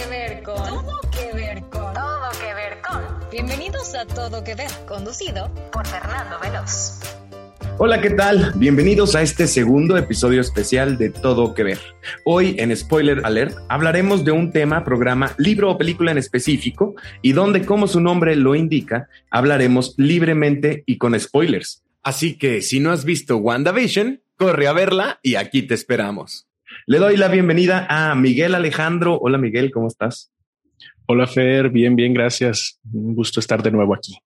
que ver con. Todo que ver con. Todo que ver con. Bienvenidos a Todo que ver, conducido por Fernando Veloz. Hola, ¿qué tal? Bienvenidos a este segundo episodio especial de Todo que ver. Hoy en Spoiler Alert hablaremos de un tema, programa, libro o película en específico y donde, como su nombre lo indica, hablaremos libremente y con spoilers. Así que si no has visto WandaVision, corre a verla y aquí te esperamos. Le doy la bienvenida a Miguel Alejandro. Hola Miguel, ¿cómo estás? Hola Fer, bien, bien, gracias. Un gusto estar de nuevo aquí.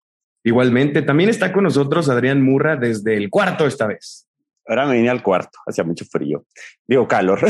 Igualmente, también está con nosotros Adrián Murra desde el cuarto esta vez. Ahora me vine al cuarto, hacía mucho frío. Digo, calor.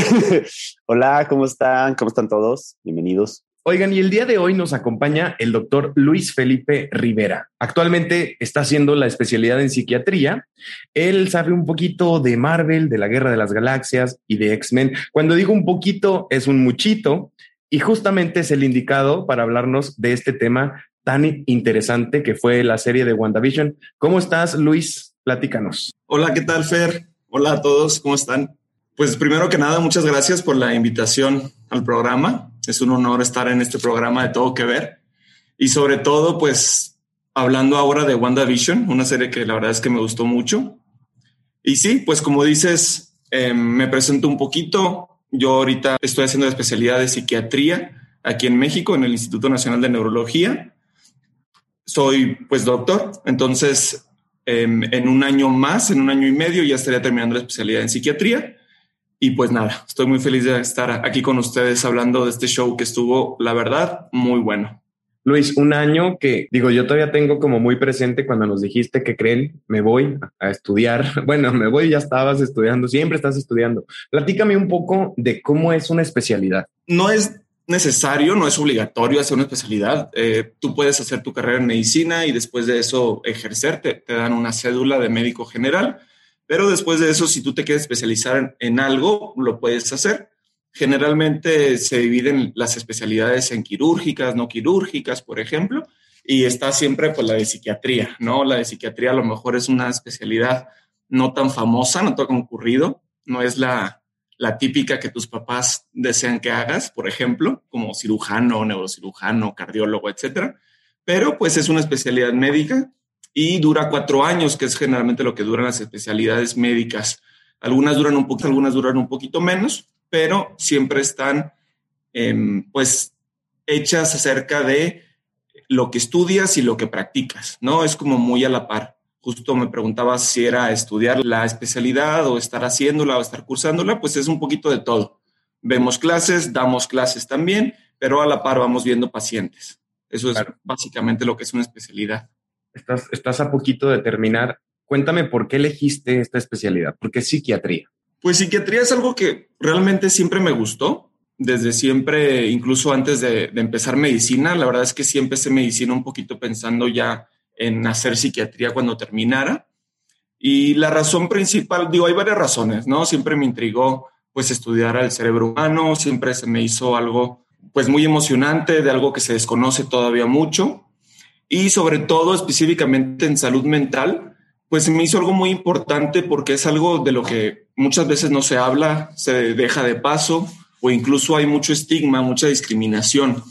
Hola, ¿cómo están? ¿Cómo están todos? Bienvenidos. Oigan, y el día de hoy nos acompaña el doctor Luis Felipe Rivera. Actualmente está haciendo la especialidad en psiquiatría. Él sabe un poquito de Marvel, de la Guerra de las Galaxias y de X-Men. Cuando digo un poquito, es un muchito. Y justamente es el indicado para hablarnos de este tema tan interesante que fue la serie de WandaVision. ¿Cómo estás, Luis? Platícanos. Hola, ¿qué tal, Fer? Hola a todos, ¿cómo están? Pues primero que nada, muchas gracias por la invitación al programa. Es un honor estar en este programa de Todo que Ver. Y sobre todo, pues hablando ahora de WandaVision, una serie que la verdad es que me gustó mucho. Y sí, pues como dices, em, me presento un poquito. Yo ahorita estoy haciendo la especialidad de psiquiatría aquí en México, en el Instituto Nacional de Neurología soy pues doctor, entonces em, en un año más, en un año y medio, ya estaría terminando la especialidad en psiquiatría. Y pues nada, estoy muy feliz de estar aquí con ustedes hablando de este show que estuvo, la verdad, muy bueno. Luis, un año que digo, yo todavía tengo como muy presente cuando nos dijiste que creen, me voy a estudiar. Bueno, me voy, ya estabas estudiando, siempre estás estudiando. Platícame un poco de cómo es una especialidad. No es necesario, no es obligatorio hacer una especialidad. Eh, tú puedes hacer tu carrera en medicina y después de eso ejercer, te, dan una cédula de médico general, pero después de eso, si tú te quieres especializar en, algo, lo puedes hacer. Generalmente se dividen las especialidades en quirúrgicas, no quirúrgicas, por ejemplo, y está siempre pues la de psiquiatría, ¿no? La de psiquiatría a lo mejor es una especialidad no tan famosa, no tan concurrido, no es la, la típica que tus papás desean que hagas, por ejemplo, como cirujano, neurocirujano, cardiólogo, etcétera. Pero pues es una especialidad médica y dura cuatro años, que es generalmente lo que duran las especialidades médicas. Algunas duran un poquito, algunas duran un poquito menos, pero siempre están em, pues hechas acerca de lo que estudias y lo que practicas, ¿no? Es como muy a la par. Justo me preguntaba si era estudiar la especialidad o estar haciéndola o estar cursándola, pues es un poquito de todo. Vemos clases, damos clases también, pero a la par vamos viendo pacientes. Eso es básicamente lo que es una especialidad. Estás, estás a poquito de terminar. Cuéntame por qué elegiste esta especialidad, por qué psiquiatría. Pues psiquiatría es algo que realmente siempre me gustó. Desde siempre, incluso antes de, empezar medicina, la verdad es que sí empecé medicina un poquito pensando ya en hacer psiquiatría cuando terminara. Y la razón principal, digo, hay varias razones, ¿no? Siempre me intrigó pues estudiar al cerebro humano, siempre se me hizo algo pues muy emocionante, de algo que se desconoce todavía mucho. Y sobre todo específicamente en salud mental, pues me hizo algo muy importante porque es algo de lo que muchas veces no se habla, se deja de paso o incluso hay mucho estigma, mucha discriminación.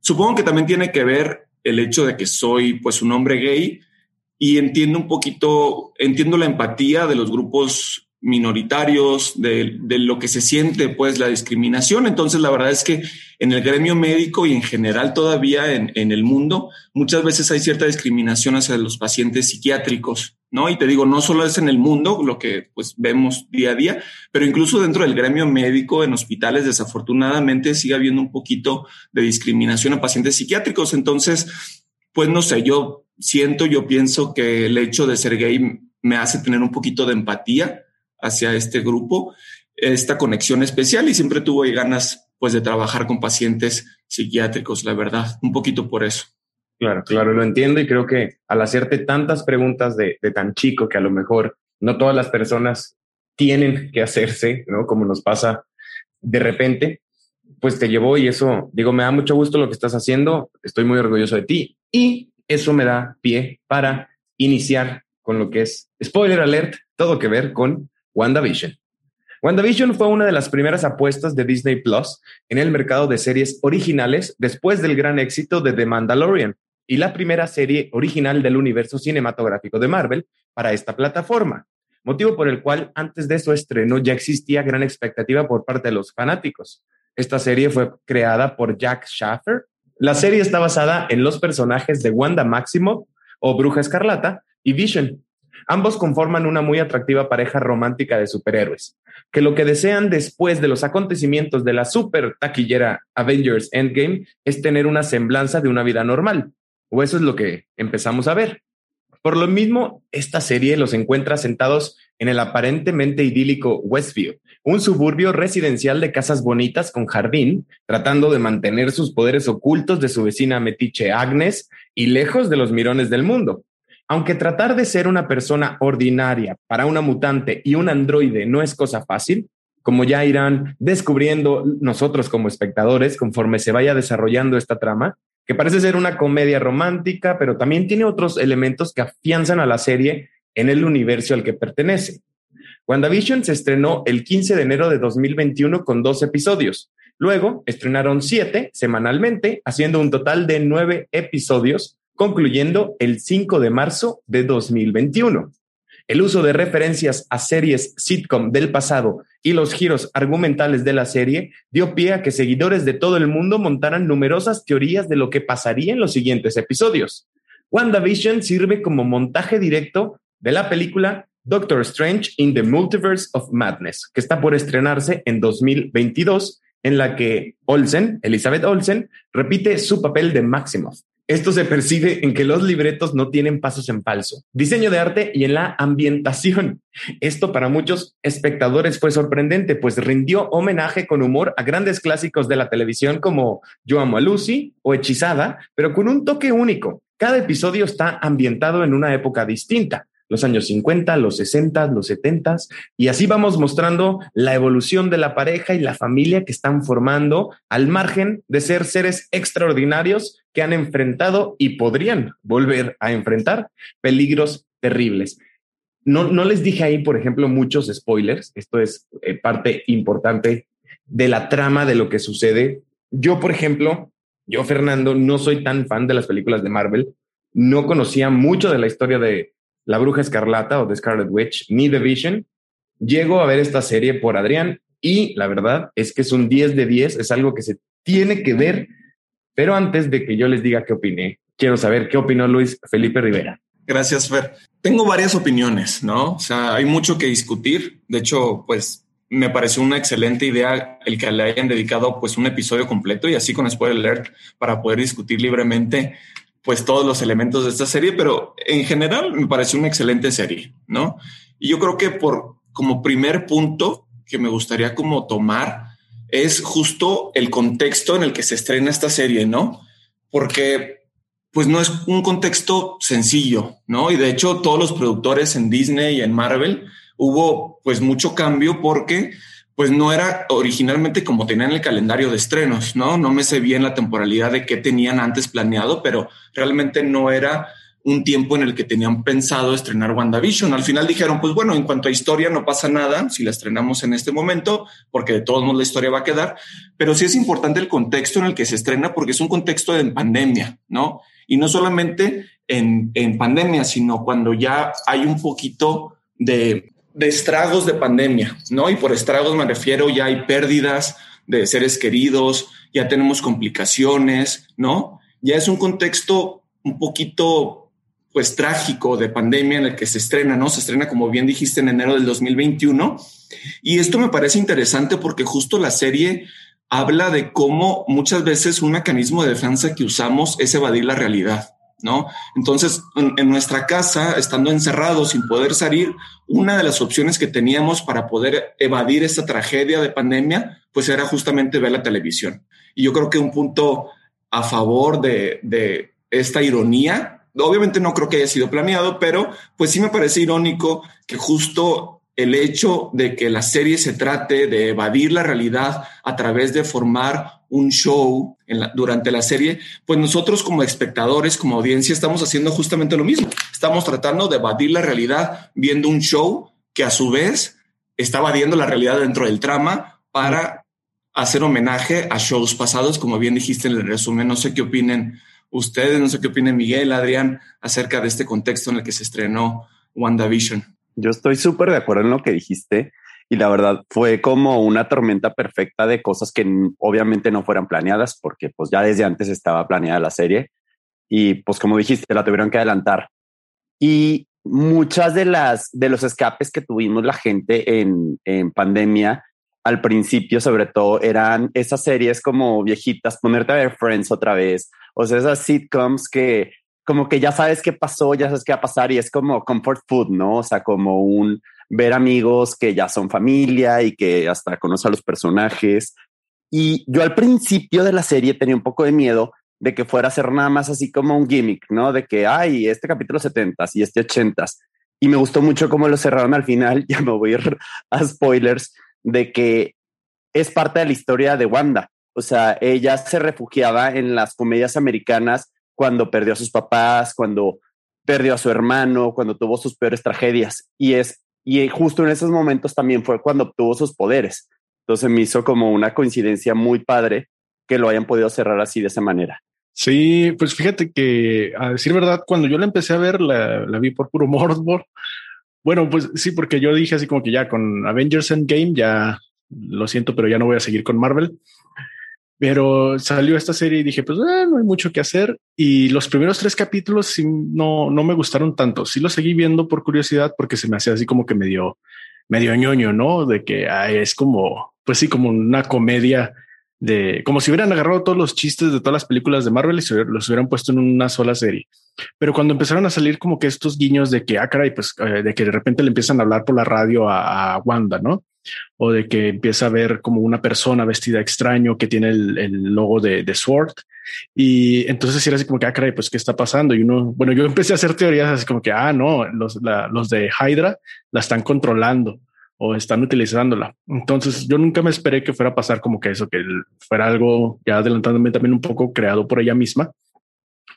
Supongo que también tiene que ver el hecho de que soy pues un hombre gay y entiendo un poquito, entiendo la empatía de los grupos minoritarios, de, lo que se siente pues la discriminación. Entonces la verdad es que en el gremio médico y en general todavía en, en el mundo, muchas veces hay cierta discriminación hacia los pacientes psiquiátricos, ¿no? Y te digo, no solo es en el mundo lo que pues vemos día a día, pero incluso dentro del gremio médico en hospitales desafortunadamente sigue habiendo un poquito de discriminación a pacientes psiquiátricos. Entonces, pues no sé, yo siento, yo pienso que el hecho de ser gay me hace tener un poquito de empatía hacia este grupo, esta conexión especial y siempre tuve ganas pues de trabajar con pacientes psiquiátricos, la verdad, un poquito por eso. Claro, claro, lo entiendo y creo que al hacerte tantas preguntas de, tan chico que a lo mejor no todas las personas tienen que hacerse, ¿no? Como nos pasa de repente, pues te llevó y eso, digo, me da mucho gusto lo que estás haciendo, estoy muy orgulloso de ti y eso me da pie para iniciar con lo que es spoiler alert, todo que ver con WandaVision. WandaVision fue una de las primeras apuestas de Disney Plus en el mercado de series originales después del gran éxito de The Mandalorian y la primera serie original del universo cinematográfico de Marvel para esta plataforma, motivo por el cual antes de su estreno ya existía gran expectativa por parte de los fanáticos. Esta serie fue creada por Jack Schaffer. La serie está basada en los personajes de Wanda Maximoff o Bruja Escarlata y Vision, Ambos conforman una muy atractiva pareja romántica de superhéroes, que lo que desean después de los acontecimientos de la super taquillera Avengers Endgame es tener una semblanza de una vida normal, o eso es lo que empezamos a ver. Por lo mismo, esta serie los encuentra sentados en el aparentemente idílico Westview, un suburbio residencial de casas bonitas con jardín, tratando de mantener sus poderes ocultos de su vecina metiche Agnes y lejos de los mirones del mundo. Aunque tratar de ser una persona ordinaria para una mutante y un androide no es cosa fácil, como ya irán descubriendo nosotros como espectadores conforme se vaya desarrollando esta trama, que parece ser una comedia romántica, pero también tiene otros elementos que afianzan a la serie en el universo al que pertenece. WandaVision se estrenó el 15 de enero de 2021 con dos episodios. Luego estrenaron siete semanalmente, haciendo un total de nueve episodios concluyendo el 5 de marzo de 2021. El uso de referencias a series sitcom del pasado y los giros argumentales de la serie dio pie a que seguidores de todo el mundo montaran numerosas teorías de lo que pasaría en los siguientes episodios. WandaVision sirve como montaje directo de la película Doctor Strange in the Multiverse of Madness, que está por estrenarse en 2022, en la que Olsen, Elizabeth Olsen, repite su papel de Maximoff. Esto se percibe en que los libretos no tienen pasos en falso. Diseño de arte y en la ambientación. Esto para muchos espectadores fue sorprendente, pues rindió homenaje con humor a grandes clásicos de la televisión como Yo amo a Lucy o Hechizada, pero con un toque único. Cada episodio está ambientado en una época distinta los años 50, los 60, los 70, y así vamos mostrando la evolución de la pareja y la familia que están formando al margen de ser seres extraordinarios que han enfrentado y podrían volver a enfrentar peligros terribles. No, no les dije ahí, por ejemplo, muchos spoilers. Esto es eh, parte importante de la trama de lo que sucede. Yo, por ejemplo, yo, Fernando, no soy tan fan de las películas de Marvel. No conocía mucho de la historia de, la Bruja Escarlata o The Scarlet Witch ni The Vision. Llego a ver esta serie por Adrián y la verdad es que es un 10 de 10, es algo que se tiene que ver, pero antes de que yo les diga qué opiné, quiero saber qué opinó Luis Felipe Rivera. Gracias, Fer. Tengo varias opiniones, ¿no? O sea, hay mucho que discutir. De hecho, pues me pareció una excelente idea el que le hayan dedicado pues un episodio completo y así con spoiler alert para poder discutir libremente pues todos los elementos de esta serie, pero en general me pareció una excelente serie, ¿no? Y yo creo que por como primer punto que me gustaría como tomar es justo el contexto en el que se estrena esta serie, ¿no? Porque pues no es un contexto sencillo, ¿no? Y de hecho todos los productores en Disney y en Marvel hubo pues mucho cambio porque pues no era originalmente como tenían el calendario de estrenos, ¿no? No me sé bien la temporalidad de qué tenían antes planeado, pero realmente no era un tiempo en el que tenían pensado estrenar WandaVision. Al final dijeron, pues bueno, en cuanto a historia no pasa nada si la estrenamos en este momento, porque de todos modos la historia va a quedar, pero sí es importante el contexto en el que se estrena porque es un contexto de pandemia, ¿no? Y no solamente en, en pandemia, sino cuando ya hay un poquito de de estragos de pandemia, ¿no? Y por estragos me refiero, ya hay pérdidas de seres queridos, ya tenemos complicaciones, ¿no? Ya es un contexto un poquito, pues, trágico de pandemia en el que se estrena, ¿no? Se estrena, como bien dijiste, en enero del 2021. Y esto me parece interesante porque justo la serie habla de cómo muchas veces un mecanismo de defensa que usamos es evadir la realidad. ¿No? Entonces, en, nuestra casa, estando encerrados sin poder salir, una de las opciones que teníamos para poder evadir esta tragedia de pandemia, pues era justamente ver la televisión. Y yo creo que un punto a favor de, de esta ironía, obviamente no creo que haya sido planeado, pero pues sí me parece irónico que justo el hecho de que la serie se trate de evadir la realidad a través de formar un show durante la serie, pues nosotros como espectadores, como audiencia, estamos haciendo justamente lo mismo. Estamos tratando de evadir la realidad viendo un show que a su vez está evadiendo la realidad dentro del trama para hacer homenaje a shows pasados, como bien dijiste en el resumen. No sé qué opinen ustedes, no sé qué opinen Miguel, Adrián, acerca de este contexto en el que se estrenó WandaVision. Yo estoy súper de acuerdo en lo que dijiste y la verdad fue como una tormenta perfecta de cosas que obviamente no fueran planeadas porque pues ya desde antes estaba planeada la serie y pues como dijiste la tuvieron que adelantar. Y muchas de las de los escapes que tuvimos la gente en, en pandemia al principio sobre todo eran esas series como viejitas ponerte a ver Friends otra vez o sea esas sitcoms que como que ya sabes qué pasó, ya sabes qué va a pasar y es como comfort food, ¿no? O sea, como un ver amigos que ya son familia y que hasta conocen a los personajes. Y yo al principio de la serie tenía un poco de miedo de que fuera a ser nada más así como un gimmick, ¿no? De que, hay este capítulo 70 y este 80 Y me gustó mucho cómo lo cerraron al final, ya me voy a ir a spoilers, de que es parte de la historia de Wanda. O sea, ella se refugiaba en las comedias americanas cuando perdió a sus papás, cuando perdió a su hermano, cuando tuvo sus peores tragedias. Y es, y justo en esos momentos también fue cuando obtuvo sus poderes. Entonces me hizo como una coincidencia muy padre que lo hayan podido cerrar así de esa manera. Sí, pues fíjate que a decir verdad, cuando yo la empecé a ver, la, la vi por puro morbo. Bueno, pues sí, porque yo dije así como que ya con Avengers Endgame ya lo siento, pero ya no voy a seguir con Marvel. Pero salió esta serie y dije, pues eh, no hay mucho que hacer. Y los primeros tres capítulos sí, no, no me gustaron tanto. Sí lo seguí viendo por curiosidad porque se me hacía así como que medio, medio ñoño, ¿no? De que es como, pues sí, como una comedia de como si hubieran agarrado todos los chistes de todas las películas de Marvel y los hubieran puesto en una sola serie. Pero cuando empezaron a salir como que estos guiños de que, ah, caray, pues eh, de que de repente le empiezan a hablar por la radio a, a Wanda, ¿no? O de que empieza a ver como una persona vestida extraño que tiene el, logo de, de, Sword. Y entonces era así como que, ah, caray, pues qué está pasando. Y uno, bueno, yo empecé a hacer teorías así como que, ah, no, los, los de Hydra la están controlando o están utilizándola. Entonces yo nunca me esperé que fuera a pasar como que eso, que fuera algo ya adelantándome también un poco creado por ella misma.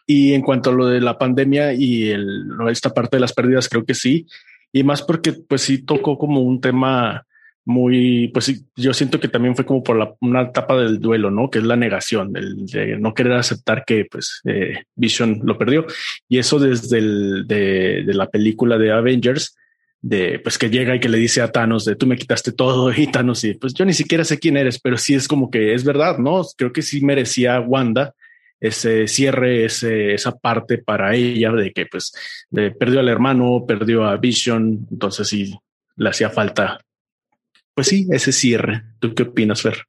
Y en cuanto a lo de la pandemia y el, esta parte de las pérdidas, creo que sí. Y más porque pues sí tocó como un tema muy, pues yo siento que también fue como por una etapa del duelo, ¿no? Que es la negación, el de no querer aceptar que pues eh, Vision lo perdió. Y eso desde el, de, de, la película de Avengers, de pues que llega y que le dice a Thanos de tú me quitaste todo y Thanos y pues yo ni siquiera sé quién eres, pero sí es como que es verdad, ¿no? Creo que sí merecía Wanda ese cierre, ese, esa parte para ella de que pues perdió al hermano, perdió a Vision, entonces sí le hacía falta pues sí, ese cierre. ¿Tú qué opinas, Fer?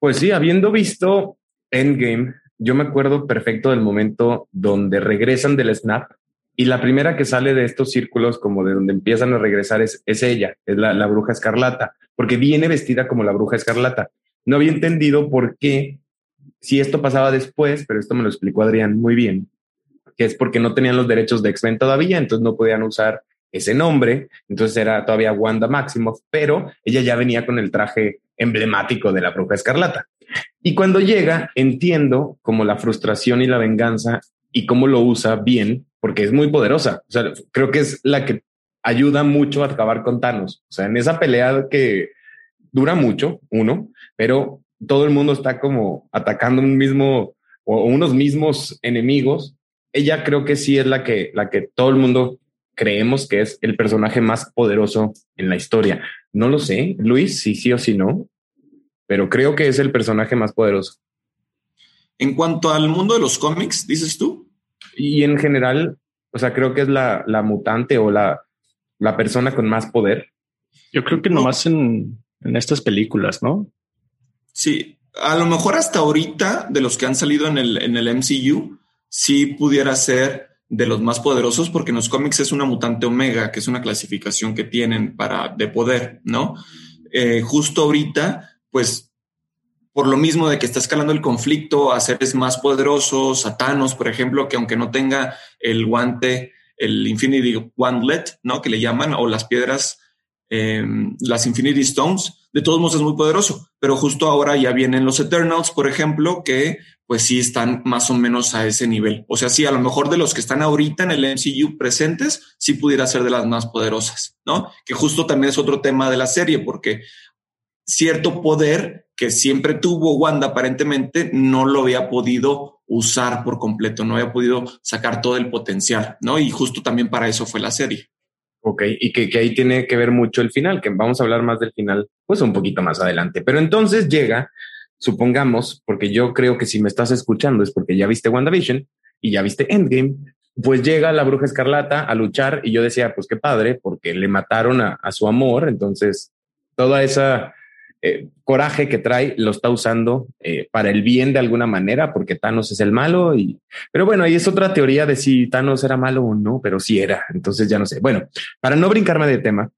Pues sí, habiendo visto Endgame, yo me acuerdo perfecto del momento donde regresan del snap y la primera que sale de estos círculos, como de donde empiezan a regresar, es, es ella, es la, la bruja escarlata, porque viene vestida como la bruja escarlata. No había entendido por qué, si esto pasaba después, pero esto me lo explicó Adrián muy bien, que es porque no tenían los derechos de X-Men todavía, entonces no podían usar ese nombre, entonces era todavía Wanda Maximoff, pero ella ya venía con el traje emblemático de la bruja escarlata. Y cuando llega, entiendo como la frustración y la venganza y cómo lo usa bien, porque es muy poderosa. Creo que es la que ayuda mucho a acabar con Thanos. O sea, en esa pelea que dura mucho, uno, pero todo el mundo está como atacando un mismo o unos mismos enemigos. Ella creo que sí es la que, la que todo el mundo creemos que es el personaje más poderoso en la historia. No lo sé, Luis, si sí o si no, pero creo que es el personaje más poderoso. En cuanto al mundo de los cómics, dices tú. Y en general, o sea, creo que es la, mutante o la, la persona con más poder. Yo creo que nomás en, en estas películas, ¿no? Sí, a lo mejor hasta ahorita, de los que han salido en el, en el MCU, sí pudiera ser de los más poderosos, porque en los cómics es una mutante omega, que es una clasificación que tienen para de poder, ¿no? Eh, justo ahorita, pues, por lo mismo de que está escalando el conflicto a seres más poderosos, a Thanos, por ejemplo, que aunque no tenga el guante, el Infinity Wandlet, ¿no? Que le llaman, o las piedras em, las Infinity Stones, de todos modos es muy poderoso, pero justo ahora ya vienen los Eternals, por ejemplo, que pues sí están más o menos a ese nivel. O sea, sí, a lo mejor de los que están ahorita en el MCU presentes, sí pudiera ser de las más poderosas, ¿no? Que justo también es otro tema de la serie, porque cierto poder que siempre tuvo Wanda aparentemente no lo había podido usar por completo, no había podido sacar todo el potencial, ¿no? Y justo también para eso fue la serie. Ok, y que, que, ahí tiene que ver mucho el final, que vamos a hablar más del final, pues un poquito más adelante. Pero entonces llega supongamos, porque yo creo que si me estás escuchando es porque ya viste WandaVision y ya viste Endgame, pues llega la bruja escarlata a luchar y yo decía, pues qué padre, porque le mataron a, su amor, entonces toda esa eh, coraje que trae lo está usando eh, para el bien de alguna manera, porque Thanos es el malo y, pero bueno, ahí es otra teoría de si Thanos era malo o no, pero sí era, entonces ya no sé. Bueno, para no brincarme de tema,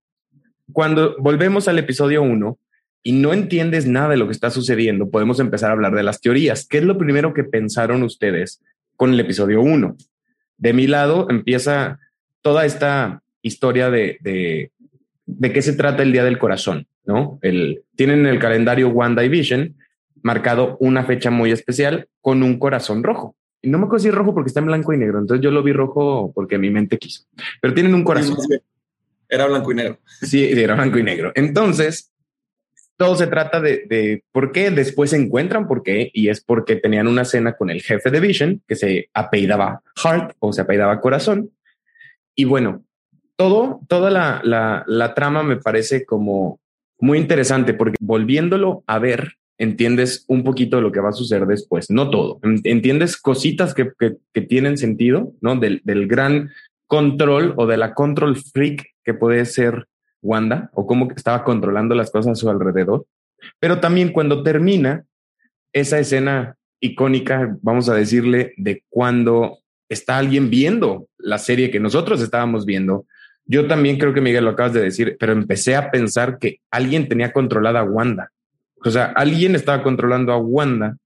cuando volvemos al episodio 1, y no entiendes nada de lo que está sucediendo, podemos empezar a hablar de las teorías. ¿Qué es lo primero que pensaron ustedes con el episodio 1? De mi lado empieza toda esta historia de, de, de qué se trata el Día del Corazón, ¿no? El, tienen en el calendario Wanda y Vision marcado una fecha muy especial con un corazón rojo. Y no me acuerdo si es rojo porque está en blanco y negro, entonces yo lo vi rojo porque mi mente quiso. Pero tienen un corazón. Era blanco y negro. Sí, era blanco y negro. Entonces, todo se trata de, por qué después se encuentran, por qué, y es porque tenían una cena con el jefe de Vision, que se apellidaba Heart o se apellidaba Corazón. Y bueno, todo, toda la, la, trama me parece como muy interesante porque volviéndolo a ver, entiendes un poquito de lo que va a suceder después, no todo, entiendes cositas que, que, que tienen sentido, ¿no? Del, del gran control o de la control freak que puede ser Wanda o cómo estaba controlando las cosas a su alrededor. Pero también cuando termina esa escena icónica, vamos a decirle, de cuando está alguien viendo la serie que nosotros estábamos viendo. Yo también creo que Miguel lo acabas de decir, pero empecé a pensar que alguien tenía controlada a Wanda. O sea, alguien estaba controlando a Wanda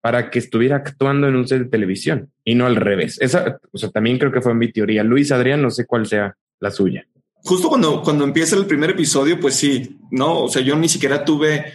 para que estuviera actuando en un set de televisión y no al revés. Esa, o sea, también creo que fue mi teoría. Luis Adrián, no sé cuál sea la suya justo cuando, cuando empieza el primer episodio, pues sí, no, o sea, yo ni siquiera tuve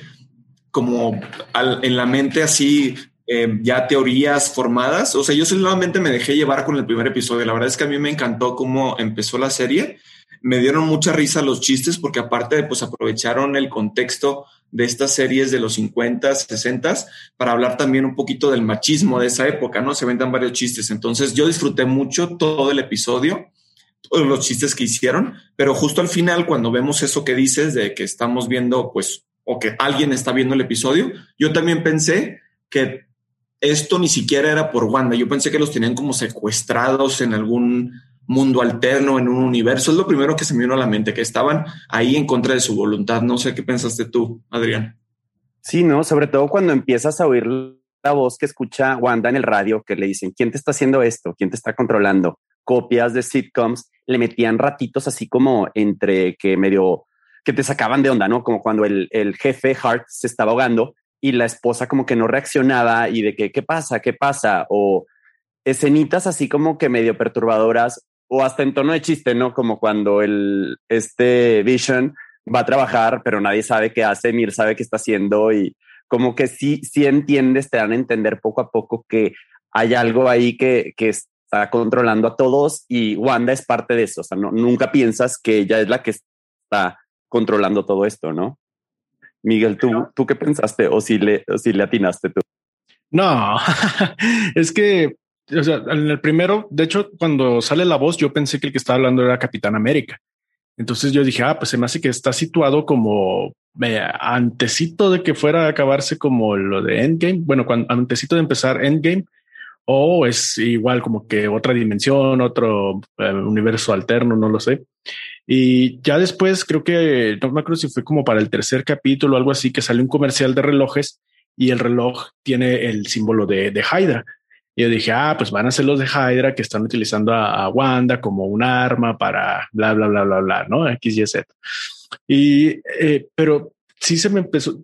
como en la mente así eh, ya teorías formadas. O sea, yo solamente me dejé llevar con el primer episodio. La verdad es que a mí me encantó cómo empezó la serie. Me dieron mucha risa los chistes porque aparte, pues aprovecharon el contexto de estas series de los 50, 60 para hablar también un poquito del machismo de esa época, ¿no? Se vendan varios chistes. Entonces yo disfruté mucho todo el episodio todos los chistes que hicieron, pero justo al final, cuando vemos eso que dices de que estamos viendo, pues, o que alguien está viendo el episodio, yo también pensé que esto ni siquiera era por Wanda. Yo pensé que los tenían como secuestrados en algún mundo alterno, en un universo. Es lo primero que se me vino a la mente, que estaban ahí en contra de su voluntad. No sé qué pensaste tú, Adrián. Sí, no, sobre todo cuando empiezas a oír la voz que escucha Wanda en el radio, que le dicen, ¿quién te está haciendo esto? ¿Quién te está controlando? Copias de sitcoms le metían ratitos así como entre que medio que te sacaban de onda, ¿no? Como cuando el, jefe Hart se estaba ahogando y la esposa como que no reaccionaba y de que, ¿qué pasa? ¿Qué pasa? O escenitas así como que medio perturbadoras o hasta en tono de chiste, ¿no? Como cuando el, este Vision va a trabajar, pero nadie sabe qué hace, ni sabe qué está haciendo y como que sí, sí entiendes, te dan a entender poco a poco que hay algo ahí que, que, está controlando a todos y Wanda es parte de eso. O sea, no, nunca piensas que ella es la que está controlando todo esto, ¿no? Miguel, ¿tú, ¿tú qué pensaste o si le, o si le atinaste tú? No, es que o sea, en el primero, de hecho, cuando sale la voz, yo pensé que el que estaba hablando era Capitán América. Entonces yo dije, ah, pues se me hace que está situado como eh, antecito de que fuera a acabarse como lo de Endgame. Bueno, cuando antecito de empezar Endgame, o es igual como que otra dimensión, otro eh, universo alterno, no lo sé. Y ya después creo que, no me acuerdo si fue como para el tercer capítulo o algo así, que sale un comercial de relojes y el reloj tiene el símbolo de, de Hydra. Y yo dije, ah, pues van a ser los de Hydra que están utilizando a, Wanda como un arma para bla, bla, bla, bla, bla, ¿no? X, Y, Z. Y, eh, pero sí se me empezó,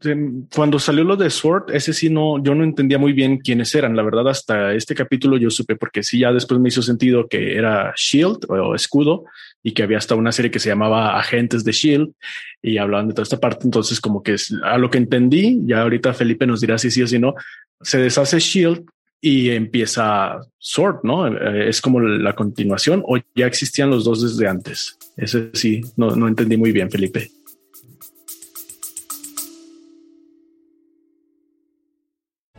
cuando salió lo de Sword, ese sí no, yo no entendía muy bien quiénes eran. La verdad, hasta este capítulo yo supe, porque sí, ya después me hizo sentido que era Shield o escudo y que había hasta una serie que se llamaba Agentes de Shield y hablaban de toda esta parte. Entonces, como que a lo que entendí, ya ahorita Felipe nos dirá si sí o si no, se deshace Shield y empieza Sword, ¿no? Eh, es como la continuación o ya existían los dos desde antes. Ese sí, no, no entendí muy bien, Felipe.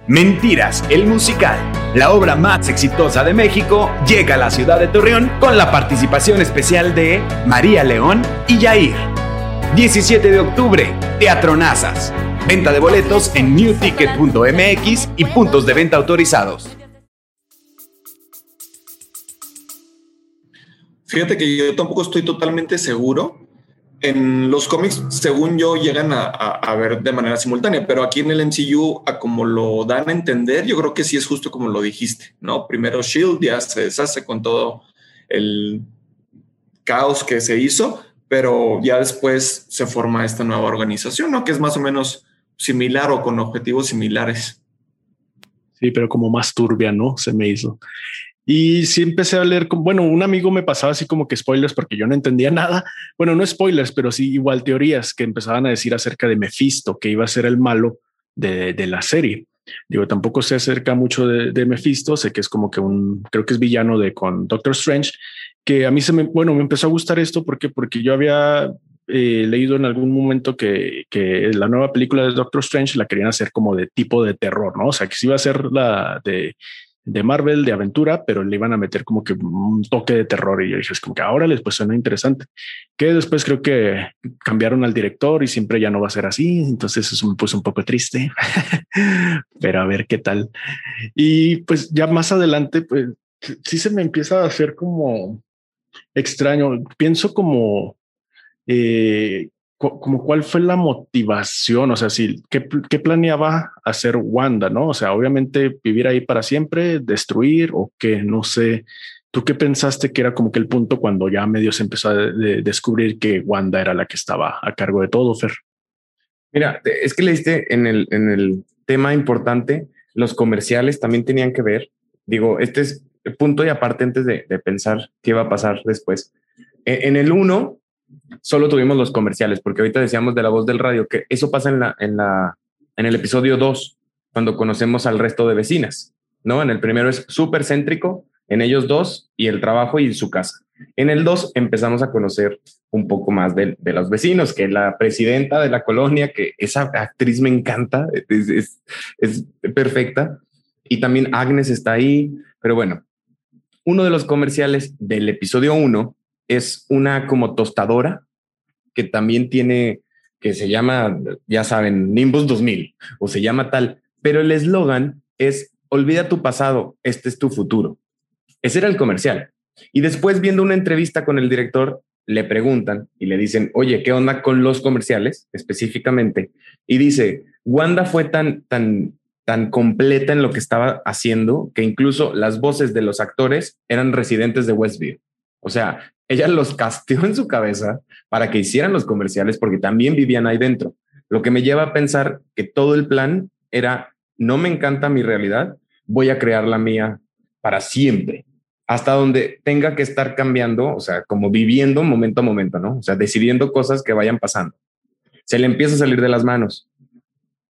Mentiras, el musical, la obra más exitosa de México, llega a la ciudad de Torreón con la participación especial de María León y Yair. 17 de octubre, Teatro Nazas. Venta de boletos en newticket.mx y puntos de venta autorizados. Fíjate que yo tampoco estoy totalmente seguro en los cómics, según yo, llegan a, ver de manera simultánea, pero aquí en el MCU, a como lo dan a entender, yo creo que sí es justo como lo dijiste, ¿no? Primero Shield ya se deshace con todo el caos que se hizo, pero ya después se forma esta nueva organización, ¿no? Que es más o menos similar o con objetivos similares. Sí, pero como más turbia, ¿no? Se me hizo. Y sí empecé a leer, bueno, un amigo me pasaba así como que spoilers porque yo no entendía nada. Bueno, no spoilers, pero sí igual teorías que empezaban a decir acerca de Mephisto, que iba a ser el malo de, de la serie. Digo, tampoco se acerca mucho de, de, Mephisto, sé que es como que un, creo que es villano de con Doctor Strange, que a mí se me, bueno, me empezó a gustar esto porque, porque yo había eh, leído en algún momento que, que, la nueva película de Doctor Strange la querían hacer como de tipo de terror, ¿no? O sea, que si iba a ser la de de Marvel, de aventura, pero le iban a meter como que un toque de terror y yo dije, es como que ahora les pues suena interesante. Que después creo que cambiaron al director y siempre ya no va a ser así, entonces eso me puso un poco triste, pero a ver qué tal. Y pues ya más adelante, pues sí se me empieza a hacer como extraño. Pienso como eh, como cuál fue la motivación, o sea, si qué, planeaba hacer Wanda, ¿no? O sea, obviamente vivir ahí para siempre, destruir o qué, no sé. ¿Tú qué pensaste que era como que el punto cuando ya medio se empezó a descubrir que Wanda era la que estaba a cargo de todo, Fer? Mira, es que leíste en el, en el tema importante, los comerciales también tenían que ver. Digo, este es el punto y aparte antes de, de pensar qué iba a pasar después. E, en el uno, solo tuvimos los comerciales, porque ahorita decíamos de la voz del radio, que eso pasa en, la, en, la, en el episodio 2, cuando conocemos al resto de vecinas, ¿no? En el primero es súper céntrico, en ellos dos y el trabajo y su casa. En el 2 empezamos a conocer un poco más de, de, los vecinos, que la presidenta de la colonia, que esa actriz me encanta, es, es, es perfecta. Y también Agnes está ahí, pero bueno, uno de los comerciales del episodio 1 es una como tostadora que también tiene, que se llama, ya saben, Nimbus 2000 o se llama tal, pero el eslogan es, olvida tu pasado, este es tu futuro. Ese era el comercial. Y después viendo una entrevista con el director, le preguntan y le dicen, oye, ¿qué onda con los comerciales específicamente? Y dice, Wanda fue tan, tan, tan completa en lo que estaba haciendo que incluso las voces de los actores eran residentes de Westview. O sea, ella los casteó en su cabeza para que hicieran los comerciales porque también vivían ahí dentro. Lo que me lleva a pensar que todo el plan era, no me encanta mi realidad, voy a crear la mía para siempre, hasta donde tenga que estar cambiando, o sea, como viviendo momento a momento, ¿no? O sea, decidiendo cosas que vayan pasando. Se le empieza a salir de las manos.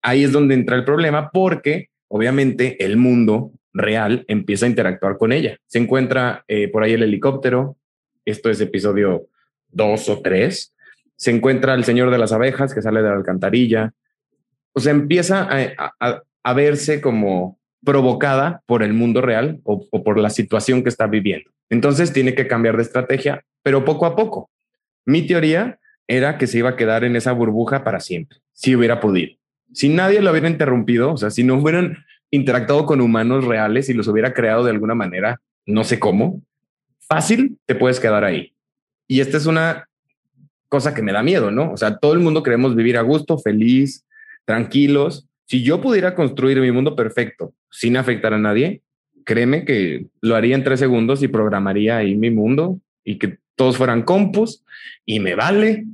Ahí es donde entra el problema porque obviamente el mundo real empieza a interactuar con ella. Se encuentra eh, por ahí el helicóptero, esto es episodio dos o tres, se encuentra el señor de las abejas que sale de la alcantarilla, o sea, empieza a, verse como provocada por el mundo real o, o, por la situación que está viviendo. Entonces tiene que cambiar de estrategia, pero poco a poco. Mi teoría era que se iba a quedar en esa burbuja para siempre, si hubiera podido. Si nadie lo hubiera interrumpido, o sea, si no hubieran interactuado con humanos reales y los hubiera creado de alguna manera, no sé cómo, fácil te puedes quedar ahí. Y esta es una cosa que me da miedo, ¿no? O sea, todo el mundo queremos vivir a gusto, feliz, tranquilos. Si yo pudiera construir mi mundo perfecto sin afectar a nadie, créeme que lo haría en tres segundos y programaría ahí mi mundo y que todos fueran compus y me vale,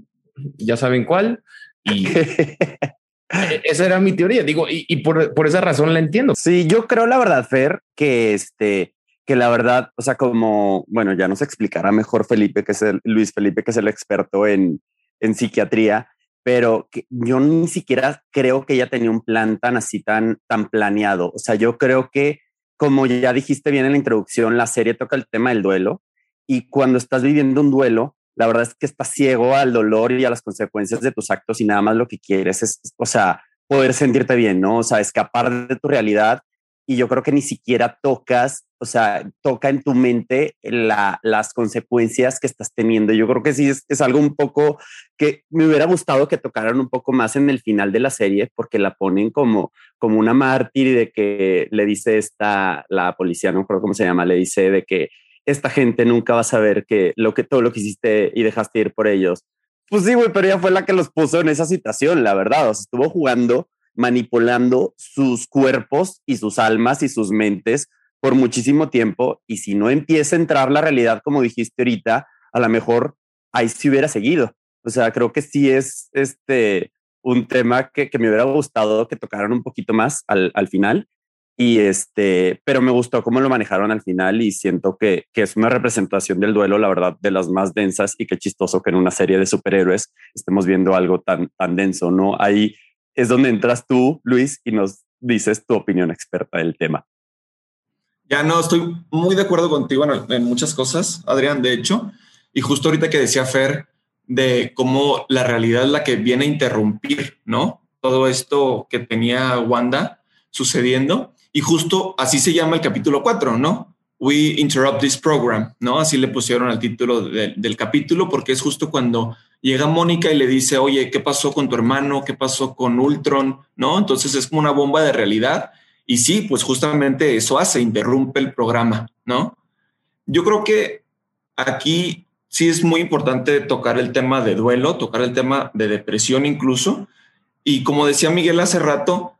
ya saben cuál, Y esa era mi teoría, digo, y, por, por, esa razón la entiendo. Sí, yo creo la verdad, Fer, que este, que la verdad, o sea, como, bueno, ya nos explicará mejor Felipe, que es el, Luis Felipe, que es el experto en, en psiquiatría, pero yo ni siquiera creo que ella tenía un plan tan así, tan, tan planeado. O sea, yo creo que, como ya dijiste bien en la introducción, la serie toca el tema del duelo y cuando estás viviendo un duelo, la verdad es que estás ciego al dolor y a las consecuencias de tus actos y nada más lo que quieres es, o sea, poder sentirte bien, ¿no? O sea, escapar de tu realidad y yo creo que ni siquiera tocas, o sea, toca en tu mente las consecuencias que estás teniendo. Yo creo que sí es, es, algo un poco que me hubiera gustado que tocaran un poco más en el final de la serie, porque la ponen como, como una mártir y de que le dice esta, la policía, no creo cómo se llama, le dice de que esta gente nunca va a saber que lo que todo lo que hiciste y dejaste ir por ellos. Pues sí, güey, pero ella fue la que los puso en esa situación, la verdad. O sea, estuvo jugando, manipulando sus cuerpos y sus almas y sus mentes por muchísimo tiempo. Y si no empieza a entrar la realidad, como dijiste ahorita, a lo mejor ahí sí hubiera seguido. O sea, creo que sí es este un tema que, que me hubiera gustado que tocaran un poquito más al, al final y este, pero me gustó cómo lo manejaron al final y siento que, que, es una representación del duelo, la verdad, de las más densas y qué chistoso que en una serie de superhéroes estemos viendo algo tan, tan denso, ¿no? Ahí es donde entras tú, Luis, y nos dices tu opinión experta del tema. Ya no, estoy muy de acuerdo contigo en, muchas cosas, Adrián, de hecho, y justo ahorita que decía Fer de cómo la realidad es la que viene a interrumpir, ¿no? Todo esto que tenía Wanda sucediendo y justo así se llama el capítulo 4, ¿no? We Interrupt This Program, ¿no? Así le pusieron al título del capítulo porque es justo cuando llega Mónica y le dice, oye, ¿qué pasó con tu hermano? ¿Qué pasó con Ultron? ¿No? Entonces es como una bomba de realidad. Y sí, pues justamente eso hace, interrumpe el programa, ¿no? Yo creo que aquí sí es muy importante tocar el tema de duelo, tocar el tema de depresión incluso. Y como decía Miguel hace rato,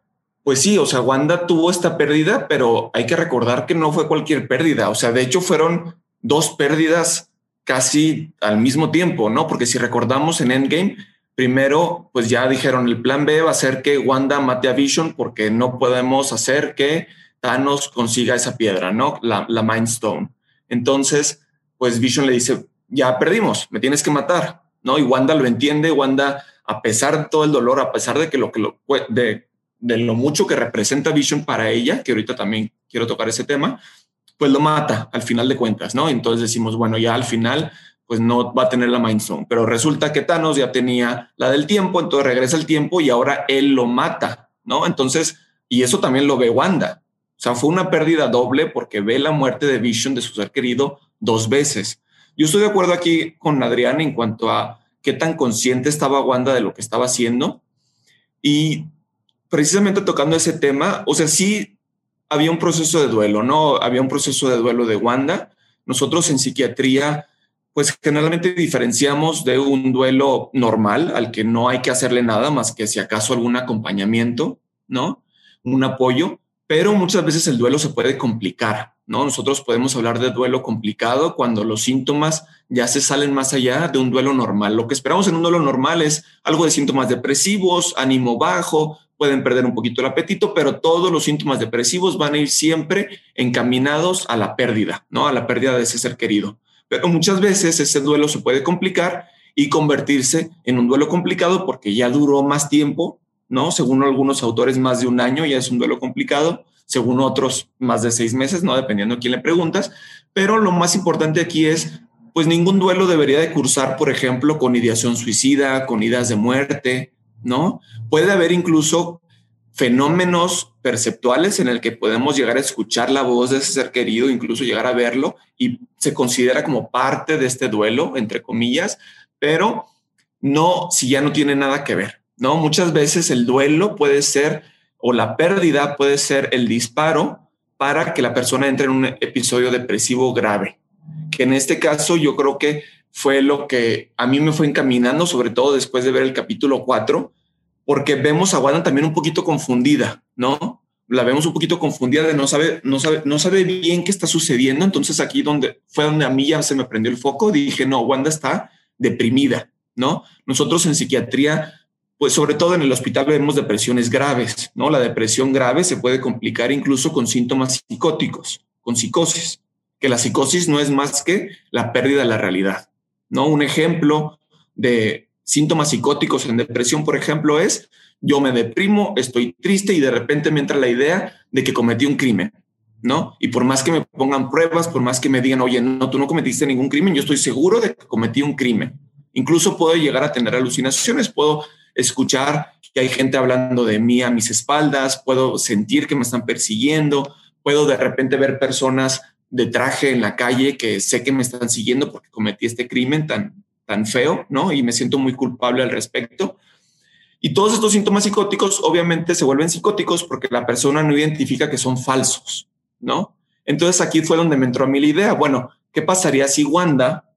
pues sí, o sea, Wanda tuvo esta pérdida, pero hay que recordar que no fue cualquier pérdida. O sea, de hecho fueron dos pérdidas casi al mismo tiempo, ¿no? Porque si recordamos en Endgame, primero, pues ya dijeron, el plan B va a ser que Wanda mate a Vision porque no podemos hacer que Thanos consiga esa piedra, ¿no? La, Mind Stone. Entonces, pues Vision le dice, ya perdimos, me tienes que matar, ¿no? Y Wanda lo entiende, Wanda, a pesar de todo el dolor, a pesar de que lo que lo, de de lo mucho que representa Vision para ella, que ahorita también quiero tocar ese tema, pues lo mata al final de cuentas, ¿no? Entonces decimos, bueno, ya al final, pues no va a tener la Mind Stone, pero resulta que Thanos ya tenía la del tiempo, entonces regresa el tiempo y ahora él lo mata, ¿no? Entonces, y eso también lo ve Wanda. O sea, fue una pérdida doble porque ve la muerte de Vision de su ser querido dos veces. Yo estoy de acuerdo aquí con Adrián en cuanto a qué tan consciente estaba Wanda de lo que estaba haciendo. Y precisamente tocando ese tema, o sea, sí había un proceso de duelo, ¿no? Había un proceso de duelo de Wanda. Nosotros en psiquiatría, pues generalmente diferenciamos de un duelo normal al que no hay que hacerle nada más que si acaso algún acompañamiento, ¿no? Un apoyo, pero muchas veces el duelo se puede complicar, ¿no? Nosotros podemos hablar de duelo complicado cuando los síntomas ya se salen más allá de un duelo normal. Lo que esperamos en un duelo normal es algo de síntomas depresivos, ánimo bajo, pueden perder un poquito el apetito, pero todos los síntomas depresivos van a ir siempre encaminados a la pérdida, ¿no? A la pérdida de ese ser querido. Pero muchas veces ese duelo se puede complicar y convertirse en un duelo complicado porque ya duró más tiempo, ¿no? Según algunos autores, más de un año ya es un duelo complicado, según otros, más de seis meses, ¿no? Dependiendo a quién le preguntas. Pero lo más importante aquí es, pues ningún duelo debería de cursar, por ejemplo, con ideación suicida, con ideas de muerte, ¿no? Puede haber incluso fenómenos perceptuales en el que podemos llegar a escuchar la voz de ese ser querido, incluso llegar a verlo y se considera como parte de este duelo, entre comillas, pero no si ya no tiene nada que ver, ¿no? Muchas veces el duelo puede ser o la pérdida puede ser el disparo para que la persona entre en un episodio depresivo grave, que en este caso yo creo que fue lo que a mí me fue encaminando, sobre todo después de ver el capítulo 4, porque vemos a Wanda también un poquito confundida, ¿no? La vemos un poquito confundida de no sabe, no sabe, no sabe bien qué está sucediendo. Entonces aquí donde fue donde a mí ya se me prendió el foco, dije, no, Wanda está deprimida, ¿no? Nosotros en psiquiatría pues sobre todo en el hospital vemos depresiones graves, ¿no? La depresión grave se puede complicar incluso con síntomas psicóticos, con psicosis, que la psicosis no es más que la pérdida de la realidad, ¿no? Un ejemplo de síntomas psicóticos en depresión, por ejemplo, es yo me deprimo, estoy triste y de repente me entra la idea de que cometí un crimen, ¿no? Y por más que me pongan pruebas, por más que me digan, oye, no, tú no cometiste ningún crimen, yo estoy seguro de que cometí un crimen. Incluso puedo llegar a tener alucinaciones, puedo escuchar que hay gente hablando de mí a mis espaldas, puedo sentir que me están persiguiendo, puedo de repente ver personas de traje en la calle que sé que me están siguiendo porque cometí este crimen tan, tan feo, ¿no? Y me siento muy culpable al respecto. Y todos estos síntomas psicóticos obviamente se vuelven psicóticos porque la persona no identifica que son falsos, ¿no? Entonces aquí fue donde me entró a mí la idea, bueno, ¿qué pasaría si Wanda,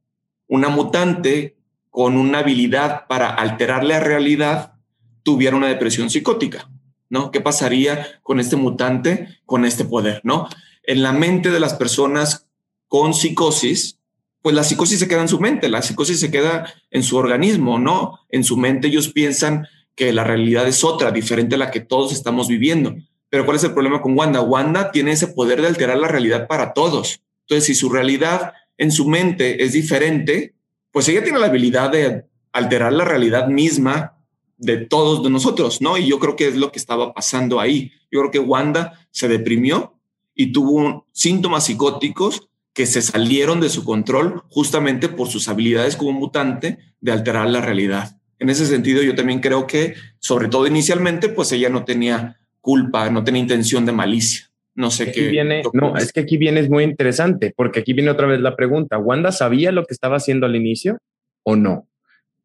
una mutante con una habilidad para alterar la realidad tuviera una depresión psicótica, ¿no? ¿Qué pasaría con este mutante, con este poder, ¿no? En la mente de las personas con psicosis, pues la psicosis se queda en su mente, la psicosis se queda en su organismo, ¿no? En su mente ellos piensan que la realidad es otra, diferente a la que todos estamos viviendo. Pero ¿cuál es el problema con Wanda? Wanda tiene ese poder de alterar la realidad para todos. Entonces, si su realidad en su mente es diferente, pues ella tiene la habilidad de alterar la realidad misma de todos de nosotros, ¿no? Y yo creo que es lo que estaba pasando ahí. Yo creo que Wanda se deprimió y tuvo síntomas psicóticos que se salieron de su control justamente por sus habilidades como mutante de alterar la realidad. En ese sentido, yo también creo que, sobre todo inicialmente, pues ella no tenía culpa, no tenía intención de malicia. No sé qué. Viene, no, es que aquí viene es muy interesante, porque aquí viene otra vez la pregunta. ¿Wanda sabía lo que estaba haciendo al inicio o no?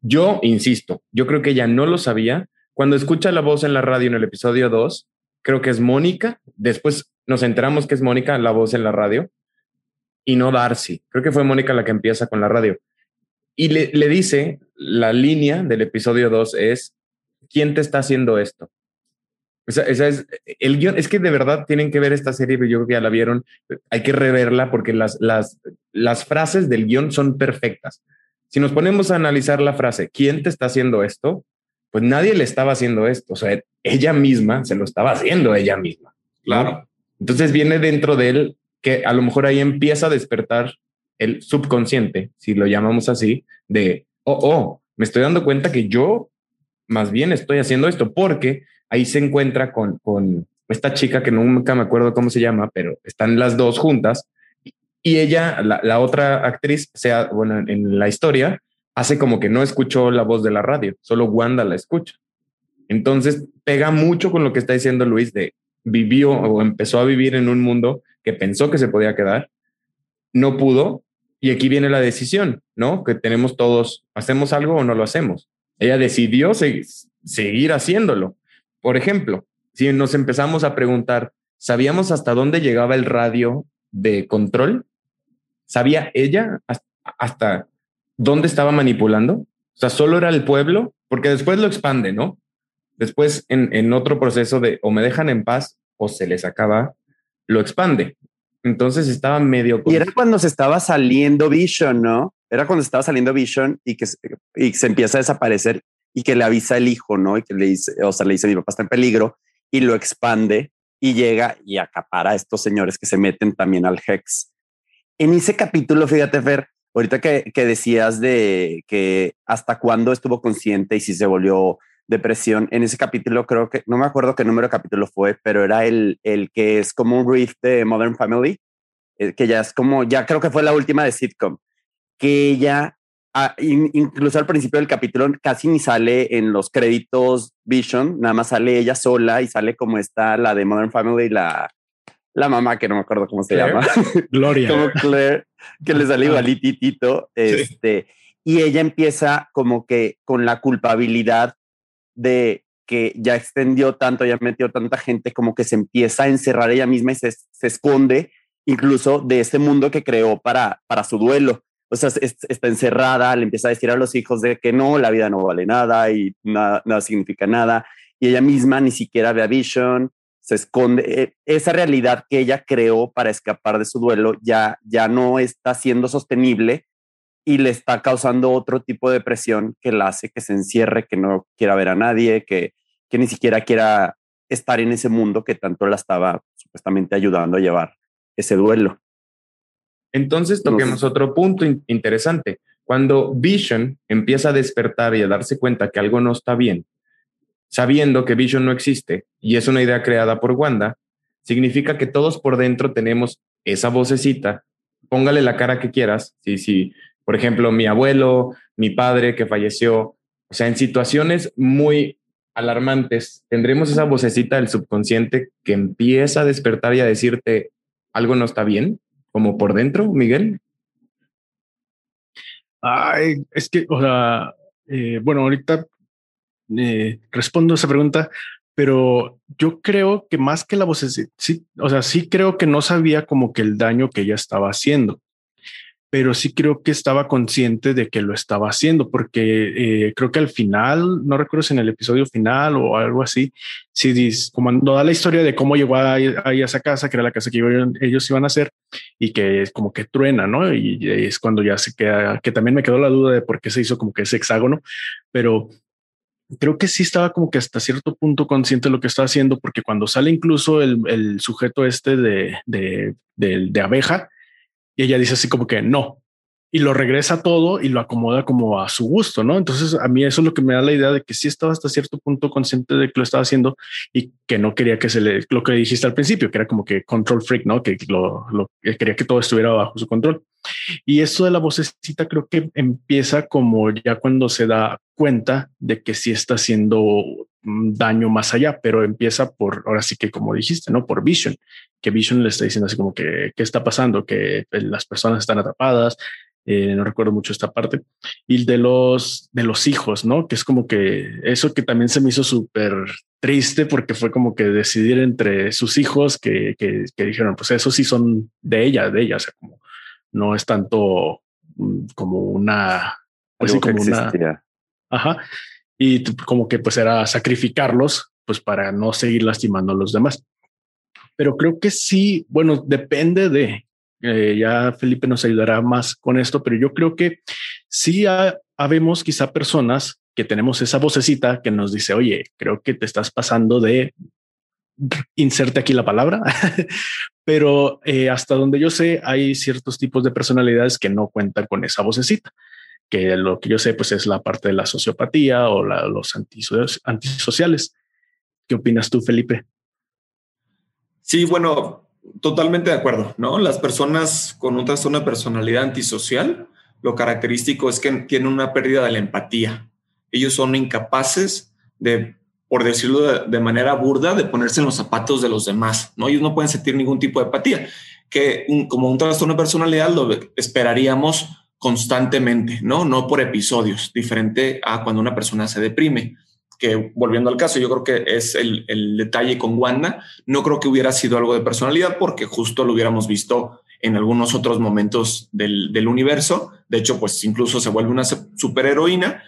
Yo insisto, yo creo que ella no lo sabía. Cuando escucha la voz en la radio en el episodio 2, creo que es Mónica. Después nos enteramos que es Mónica la voz en la radio y no Darcy. Creo que fue Mónica la que empieza con la radio. Y le, le dice, la línea del episodio 2 es, ¿quién te está haciendo esto? Esa, es el guion. Es que de verdad tienen que ver esta serie, yo creo que ya la vieron. Hay que reverla porque las, las, las frases del guion son perfectas. Si nos ponemos a analizar la frase, ¿quién te está haciendo esto? Pues nadie le estaba haciendo esto. O sea, ella misma se lo estaba haciendo ella misma. Claro. Entonces viene dentro de él que a lo mejor ahí empieza a despertar el subconsciente, si lo llamamos así, de, oh, oh, me estoy dando cuenta que yo más bien estoy haciendo esto porque ahí se encuentra con, con esta chica que nunca me acuerdo cómo se llama, pero están las dos juntas y ella, la, otra actriz, sea, bueno, en la historia, hace como que no escuchó la voz de la radio, solo Wanda la escucha. Entonces pega mucho con lo que está diciendo Luis de vivió o empezó a vivir en un mundo que pensó que se podía quedar, no pudo y aquí viene la decisión, ¿no? Que tenemos todos, ¿hacemos algo o no lo hacemos? Ella decidió seguir haciéndolo. Por ejemplo, si nos empezamos a preguntar, ¿sabíamos hasta dónde llegaba el radio de control? ¿Sabía ella hasta, dónde estaba manipulando? O sea, solo era el pueblo, porque después lo expande, ¿no? Después, en, en otro proceso de o me dejan en paz o se les acaba, lo expande. Entonces estaba medio... Y era cuando se estaba saliendo Vision, ¿no? Era cuando estaba saliendo Vision y que y se empieza a desaparecer y que le avisa el hijo, ¿no? Y que le dice, o sea, le dice, mi papá está en peligro y lo expande y llega y acapara a estos señores que se meten también al Hex. En ese capítulo, fíjate, Fer, ahorita que, que decías de que hasta cuándo estuvo consciente y si se volvió depresión, en ese capítulo creo que, no me acuerdo qué número de capítulo fue, pero era el, el que es como un riff de Modern Family, eh, que ya es como, ya creo que fue la última de sitcom, que ella incluso al principio del capítulo casi ni sale en los créditos Vision, nada más sale ella sola y sale como está la de Modern Family, la, la mamá que no me acuerdo cómo se llama. Gloria. como Claire, que le sale igualititito. Este, y ella empieza como que con la culpabilidad de que ya extendió tanto, ya metió tanta gente, como que se empieza a encerrar ella misma y se, se esconde incluso de este mundo que creó para, para su duelo o sea, está encerrada, le empieza a decir a los hijos de que no, la vida no vale nada y nada, nada significa nada. Y ella misma ni siquiera ve a Vision, se esconde. E, esa realidad que ella creó para escapar de su duelo ya, ya no está siendo sostenible y le está causando otro tipo de presión que la hace que se encierre, que no quiera ver a nadie, que, que ni siquiera quiera estar en ese mundo que tanto la estaba supuestamente ayudando a llevar ese duelo. Entonces toquemos otro punto interesante. Cuando Vision empieza a despertar y a darse cuenta que algo no está bien, sabiendo que Vision no existe y es una idea creada por Wanda, significa que todos por dentro tenemos esa vocecita. Póngale la cara que quieras. Si, por ejemplo, mi abuelo, mi padre que falleció, o sea, en situaciones muy alarmantes, tendremos esa vocecita del subconsciente que empieza a despertar y a decirte algo no está bien, como por dentro, Miguel. Ay, es que, o sea, eh, bueno, ahorita eh, respondo a esa pregunta, pero yo creo que más que la vocecita, sí, o sea, sí creo que no sabía como que el daño que ella estaba haciendo pero sí creo que estaba consciente de que lo estaba haciendo, porque eh, creo que al final, no recuerdo si en el episodio final o algo así, sí dice, como no da la historia de cómo llegó a, esa casa, que era la casa que ellos iban a hacer, y que es como que truena, ¿no? Y es cuando ya se queda, que también me quedó la duda de por qué se hizo como que ese hexágono, pero creo que sí estaba como que hasta cierto punto consciente de lo que estaba haciendo, porque cuando sale incluso el, el sujeto este de, de, de, de abeja, y ella dice así como que no, y lo regresa todo y lo acomoda como a su gusto, ¿no? Entonces a mí eso es lo que me da la idea de que sí estaba hasta cierto punto consciente de que lo estaba haciendo y que no quería que se le, lo que dijiste al principio, que era como que control freak, ¿no? Que lo, lo quería que todo estuviera bajo su control. Y eso de la vocecita creo que empieza como ya cuando se da cuenta de que sí está haciendo daño más allá, pero empieza por, ahora sí que como dijiste, ¿no? Por Vision, que Vision le está diciendo así como que, ¿qué está pasando? Que eh, las personas están atrapadas, eh, no recuerdo mucho esta parte, y de los, de los hijos, ¿no? Que es como que eso que también se me hizo súper triste porque fue como que decidir entre sus hijos que, que, que, dijeron, pues esos sí son de ella, de ella, o sea, como no es tanto mm, como una, pues sí, como una, ajá, y como que pues era sacrificarlos pues para no seguir lastimando a los demás. Pero creo que sí, bueno, depende de, eh, ya Felipe nos ayudará más con esto, pero yo creo que sí habemos quizá personas que tenemos esa vocecita que nos dice, oye, creo que te estás pasando de inserte aquí la palabra, pero eh, hasta donde yo sé, hay ciertos tipos de personalidades que no cuentan con esa vocecita que lo que yo sé pues es la parte de la sociopatía o los antisociales. ¿Qué opinas tú, Felipe? Sí, bueno, totalmente de acuerdo, ¿no? Las personas con un trastorno de personalidad antisocial, lo característico es que tienen una pérdida de la empatía. Ellos son incapaces de, por decirlo de, manera burda, de ponerse en los zapatos de los demás, ¿no? Ellos no pueden sentir ningún tipo de empatía, que como un trastorno de personalidad lo esperaríamos constantemente, ¿no? No por episodios, diferente a cuando una persona se deprime. Que volviendo al caso, yo creo que es el, detalle con Wanda. No creo que hubiera sido algo de personalidad porque justo lo hubiéramos visto en algunos otros momentos del, del universo. De hecho, pues incluso se vuelve una superheroína.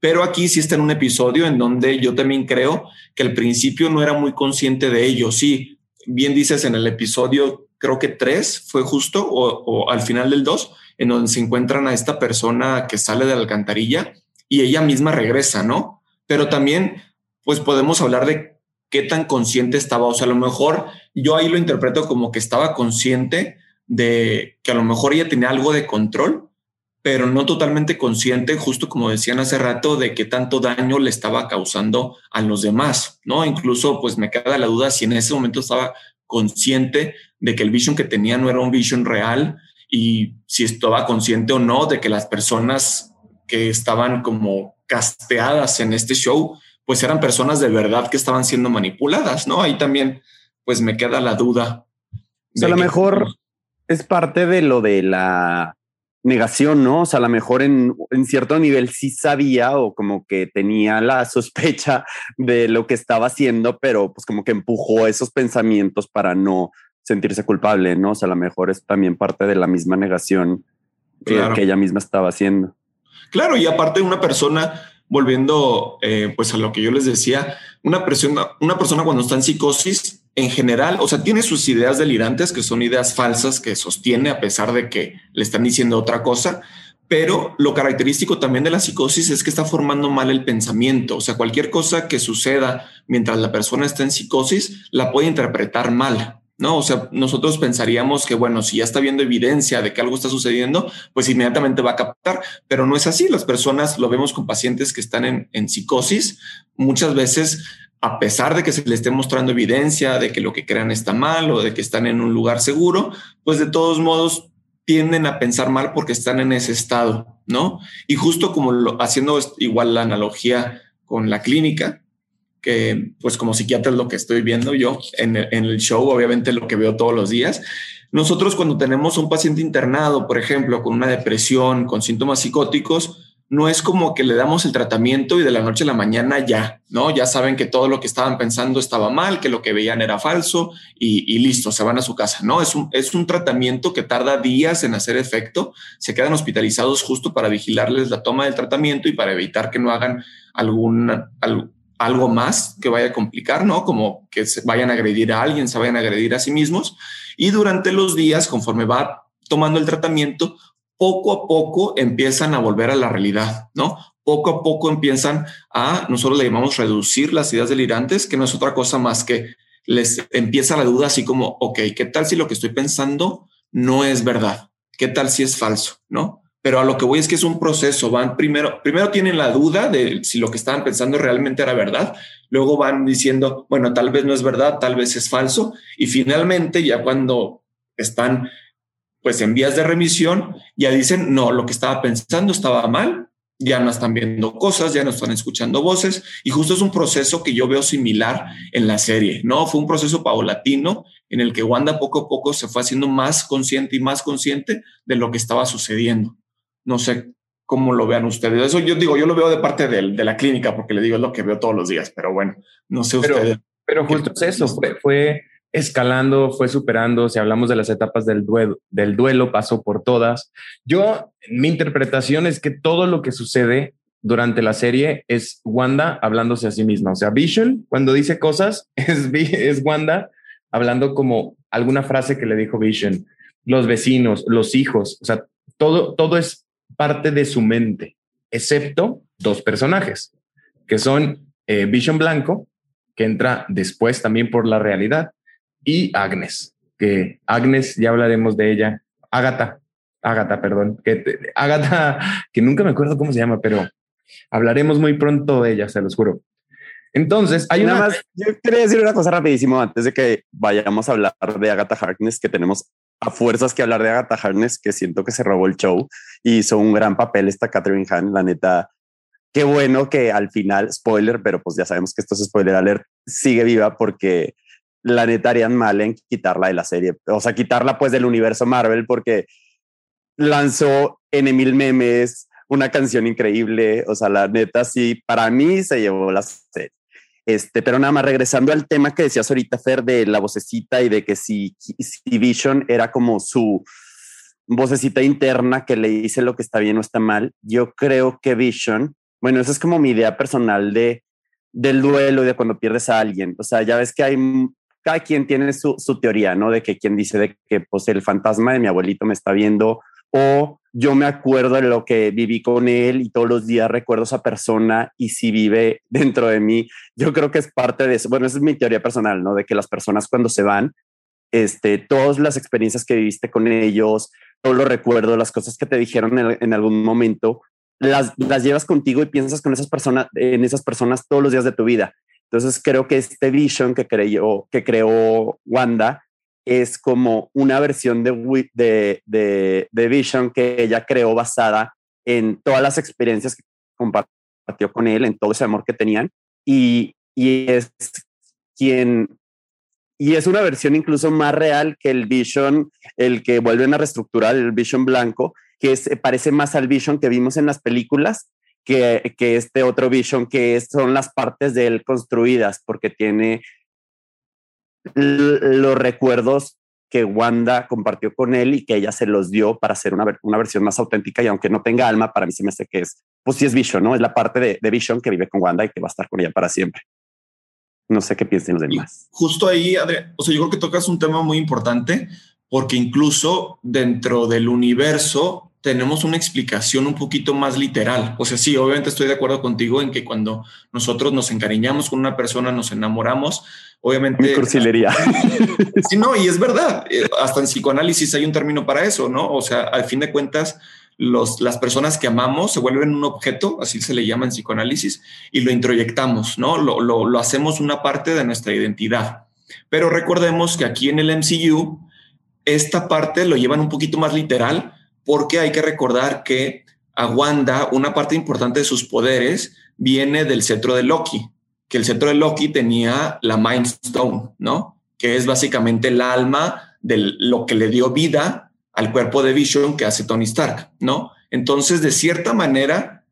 Pero aquí sí está en un episodio en donde yo también creo que al principio no era muy consciente de ello. Sí, bien dices en el episodio, creo que tres fue justo o, o al final del dos, en donde se encuentran a esta persona que sale de la alcantarilla y ella misma regresa, ¿no? Pero también, pues podemos hablar de qué tan consciente estaba. O sea, a lo mejor yo ahí lo interpreto como que estaba consciente de que a lo mejor ella tenía algo de control, pero no totalmente consciente, justo como decían hace rato, de qué tanto daño le estaba causando a los demás, ¿no? Incluso, pues me queda la duda si en ese momento estaba consciente de que el vision que tenía no era un vision real y si estaba consciente o no de que las personas que estaban como casteadas en este show, pues eran personas de verdad que estaban siendo manipuladas, ¿no? Ahí también, pues me queda la duda. a lo mejor es parte de lo de la negación, ¿no? O sea, a lo mejor en, en, cierto nivel sí sabía o como que tenía la sospecha de lo que estaba haciendo, pero pues como que empujó esos pensamientos para no sentirse culpable, ¿no? O sea, a lo mejor es también parte de la misma negación que, ella misma estaba haciendo. Claro, y aparte una persona, volviendo eh, pues a lo que yo les decía, una persona, una persona cuando está en psicosis, en general, o sea, tiene sus ideas delirantes, que son ideas falsas que sostiene a pesar de que le están diciendo otra cosa, pero lo característico también de la psicosis es que está formando mal el pensamiento. O sea, cualquier cosa que suceda mientras la persona está en psicosis la puede interpretar mal. ¿No? O sea, nosotros pensaríamos que, bueno, si ya está viendo evidencia de que algo está sucediendo, pues inmediatamente va a captar, pero no es así. Las personas lo vemos con pacientes que están en, en psicosis, muchas veces, a pesar de que se les esté mostrando evidencia de que lo que crean está mal o de que están en un lugar seguro, pues de todos modos tienden a pensar mal porque están en ese estado, ¿no? Y justo como lo, haciendo igual la analogía con la clínica, que pues como psiquiatra es lo que estoy viendo yo en el, show, obviamente lo que veo todos los días. Nosotros cuando tenemos un paciente internado, por ejemplo, con una depresión, con síntomas psicóticos, no es como que le damos el tratamiento y de la noche a la mañana ya, ¿no? Ya saben que todo lo que estaban pensando estaba mal, que lo que veían era falso y, listo, se van a su casa, ¿no? Es un, es un tratamiento que tarda días en hacer efecto, se quedan hospitalizados justo para vigilarles la toma del tratamiento y para evitar que no hagan algún, algo más que vaya a complicar, ¿no? Como que se vayan a agredir a alguien, se vayan a agredir a sí mismos. Y durante los días, conforme va tomando el tratamiento, poco a poco empiezan a volver a la realidad, ¿no? Poco a poco empiezan a, nosotros le llamamos reducir las ideas delirantes, que no es otra cosa más que les empieza la duda así como, ok, ¿qué tal si lo que estoy pensando no es verdad? ¿Qué tal si es falso? ¿No? Pero a lo que voy es que es un proceso, van primero, primero tienen la duda de si lo que estaban pensando realmente era verdad, luego van diciendo, bueno, tal vez no es verdad, tal vez es falso, y finalmente ya cuando están pues en vías de remisión ya dicen, no, lo que estaba pensando estaba mal, ya no están viendo cosas, ya no están escuchando voces y justo es un proceso que yo veo similar en la serie, ¿no? Fue un proceso paulatino en el que Wanda poco a poco se fue haciendo más consciente y más consciente de lo que estaba sucediendo. No sé cómo lo vean ustedes. Eso yo digo, yo lo veo de parte de, la clínica porque le digo es lo que veo todos los días, pero bueno, no sé ustedes. Pero justo es eso, fue, fue escalando, fue superando. Si hablamos de las etapas del duelo, del duelo, pasó por todas. Yo, mi interpretación es que todo lo que sucede durante la serie es Wanda hablándose a sí misma. O sea, Vision, cuando dice cosas, es, es Wanda hablando como alguna frase que le dijo Vision, los vecinos, los hijos, o sea, todo, todo es parte de su mente, excepto dos personajes, que son eh, Vision Blanco, que entra después también por la realidad, y Agnes, que Agnes, ya hablaremos de ella, Agatha, Agatha, perdón, que Agatha, que nunca me acuerdo cómo se llama, pero hablaremos muy pronto de ella, se los juro. Entonces, hay Nada una... más, yo quería decir una cosa rapidísimo antes de que vayamos a hablar de Agatha Harkness, que tenemos a fuerzas que hablar de Agatha Harkness, que siento que se robó el show y hizo un gran papel esta Catherine Hahn, la neta. Qué bueno que al final, spoiler, pero pues ya sabemos que esto es spoiler alert, sigue viva porque la neta harían mal en quitarla de la serie. O sea, quitarla pues del universo Marvel porque lanzó en mil memes, una canción increíble. O sea, la neta sí, para mí se llevó la serie. Este, pero nada más regresando al tema que decías ahorita, Fer, de la vocecita y de que si, si Vision era como su vocecita interna que le dice lo que está bien o está mal, yo creo que Vision, bueno, esa es como mi idea personal de del duelo de cuando pierdes a alguien. O sea, ya ves que hay cada quien tiene su, teoría, ¿no? De que quien dice de que pues el fantasma de mi abuelito me está viendo o yo me acuerdo de lo que viví con él y todos los días recuerdo a esa persona y si vive dentro de mí, yo creo que es parte de eso. Bueno, esa es mi teoría personal, ¿no? De que las personas cuando se van, este, todas las experiencias que viviste con ellos, todos los recuerdos, las cosas que te dijeron en, algún momento, las, las llevas contigo y piensas con esas personas, en esas personas todos los días de tu vida. Entonces creo que este Vision que, creyó, que creó Wanda es como una versión de, de, de, Vision que ella creó basada en todas las experiencias que compartió con él, en todo ese amor que tenían. Y, y es quien y es una versión incluso más real que el Vision, el que vuelven a reestructurar, el Vision blanco, que parece más al Vision que vimos en las películas, que, que este otro Vision, que son las partes de él construidas, porque tiene los recuerdos que Wanda compartió con él y que ella se los dio para hacer una, una, versión más auténtica y aunque no tenga alma, para mí se me hace que es, pues sí es Vision, ¿no? Es la parte de, de Vision que vive con Wanda y que va a estar con ella para siempre. No sé qué piensen los demás. justo ahí, Adrián, o sea, yo creo que tocas un tema muy importante porque incluso dentro del universo tenemos una explicación un poquito más literal. O sea, sí, obviamente estoy de acuerdo contigo en que cuando nosotros nos encariñamos con una persona, nos enamoramos, obviamente... cursilería. Sí, no, y es verdad. Eh, hasta en psicoanálisis hay un término para eso, ¿no? O sea, al fin de cuentas, los, las personas que amamos se vuelven un objeto, así se le llama en psicoanálisis, y lo introyectamos, ¿no? Lo, lo, lo hacemos una parte de nuestra identidad. Pero recordemos que aquí en el MCU, esta parte lo llevan un poquito más literal porque hay que recordar que a Wanda una parte importante de sus poderes viene del cetro de Loki, que el cetro de Loki tenía la Mind Stone, ¿no? Que es básicamente el alma de lo que le dio vida al cuerpo de Vision que hace Tony Stark, ¿no? Entonces, de cierta manera,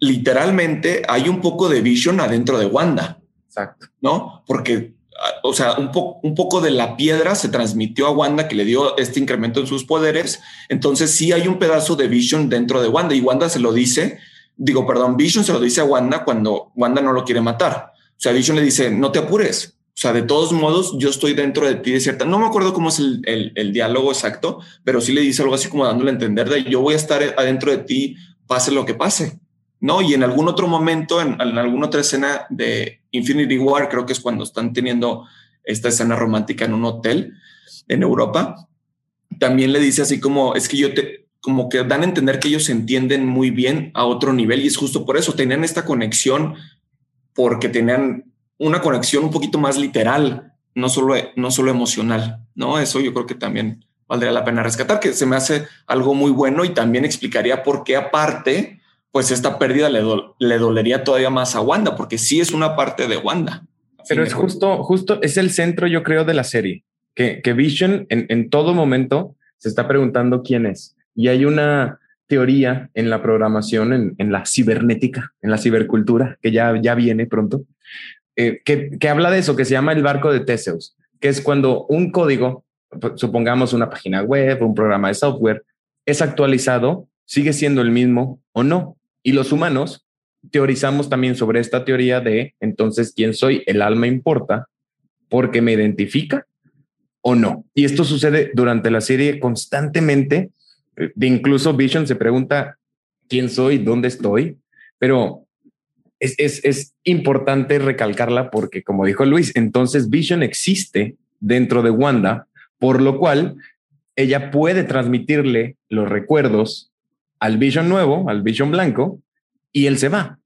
literalmente hay un poco de Vision adentro de Wanda. Exacto. ¿No? Porque o sea, un, un poco de la piedra se transmitió a Wanda que le dio este incremento en sus poderes. Entonces sí hay un pedazo de Vision dentro de Wanda y Wanda se lo dice, digo, perdón, Vision se lo dice a Wanda cuando Wanda no lo quiere matar. O sea, Vision le dice, no te apures. O sea, de todos modos, yo estoy dentro de ti de cierta. No me acuerdo cómo es el, el, diálogo exacto, pero sí le dice algo así como dándole a entender de yo voy a estar adentro de ti, pase lo que pase. ¿No? Y en algún otro momento, en, alguna otra escena de Infinity War, creo que es cuando están teniendo esta escena romántica en un hotel en Europa, también le dice así como, es que yo te, como que dan a entender que ellos se entienden muy bien a otro nivel y es justo por eso, tenían esta conexión porque tenían una conexión un poquito más literal, no solo, no solo emocional, ¿no? Eso yo creo que también valdría la pena rescatar, que se me hace algo muy bueno y también explicaría por qué aparte pues esta pérdida le, le dolería todavía más a Wanda, porque sí es una parte de Wanda. Pero es justo, justo, es el centro, yo creo, de la serie, que, que Vision en, en todo momento se está preguntando quién es. Y hay una teoría en la programación, en, en la cibernética, en la cibercultura, que ya, ya viene pronto, eh, que, que habla de eso, que se llama el barco de Teseus, que es cuando un código, supongamos una página web, un programa de software, es actualizado, sigue siendo el mismo o no. Y los humanos teorizamos también sobre esta teoría de entonces quién soy, el alma importa porque me identifica o no. Y esto sucede durante la serie constantemente. De incluso Vision se pregunta quién soy, dónde estoy, pero es, es, es importante recalcarla porque, como dijo Luis, entonces Vision existe dentro de Wanda, por lo cual ella puede transmitirle los recuerdos al Vision nuevo, al Vision blanco, y él se va,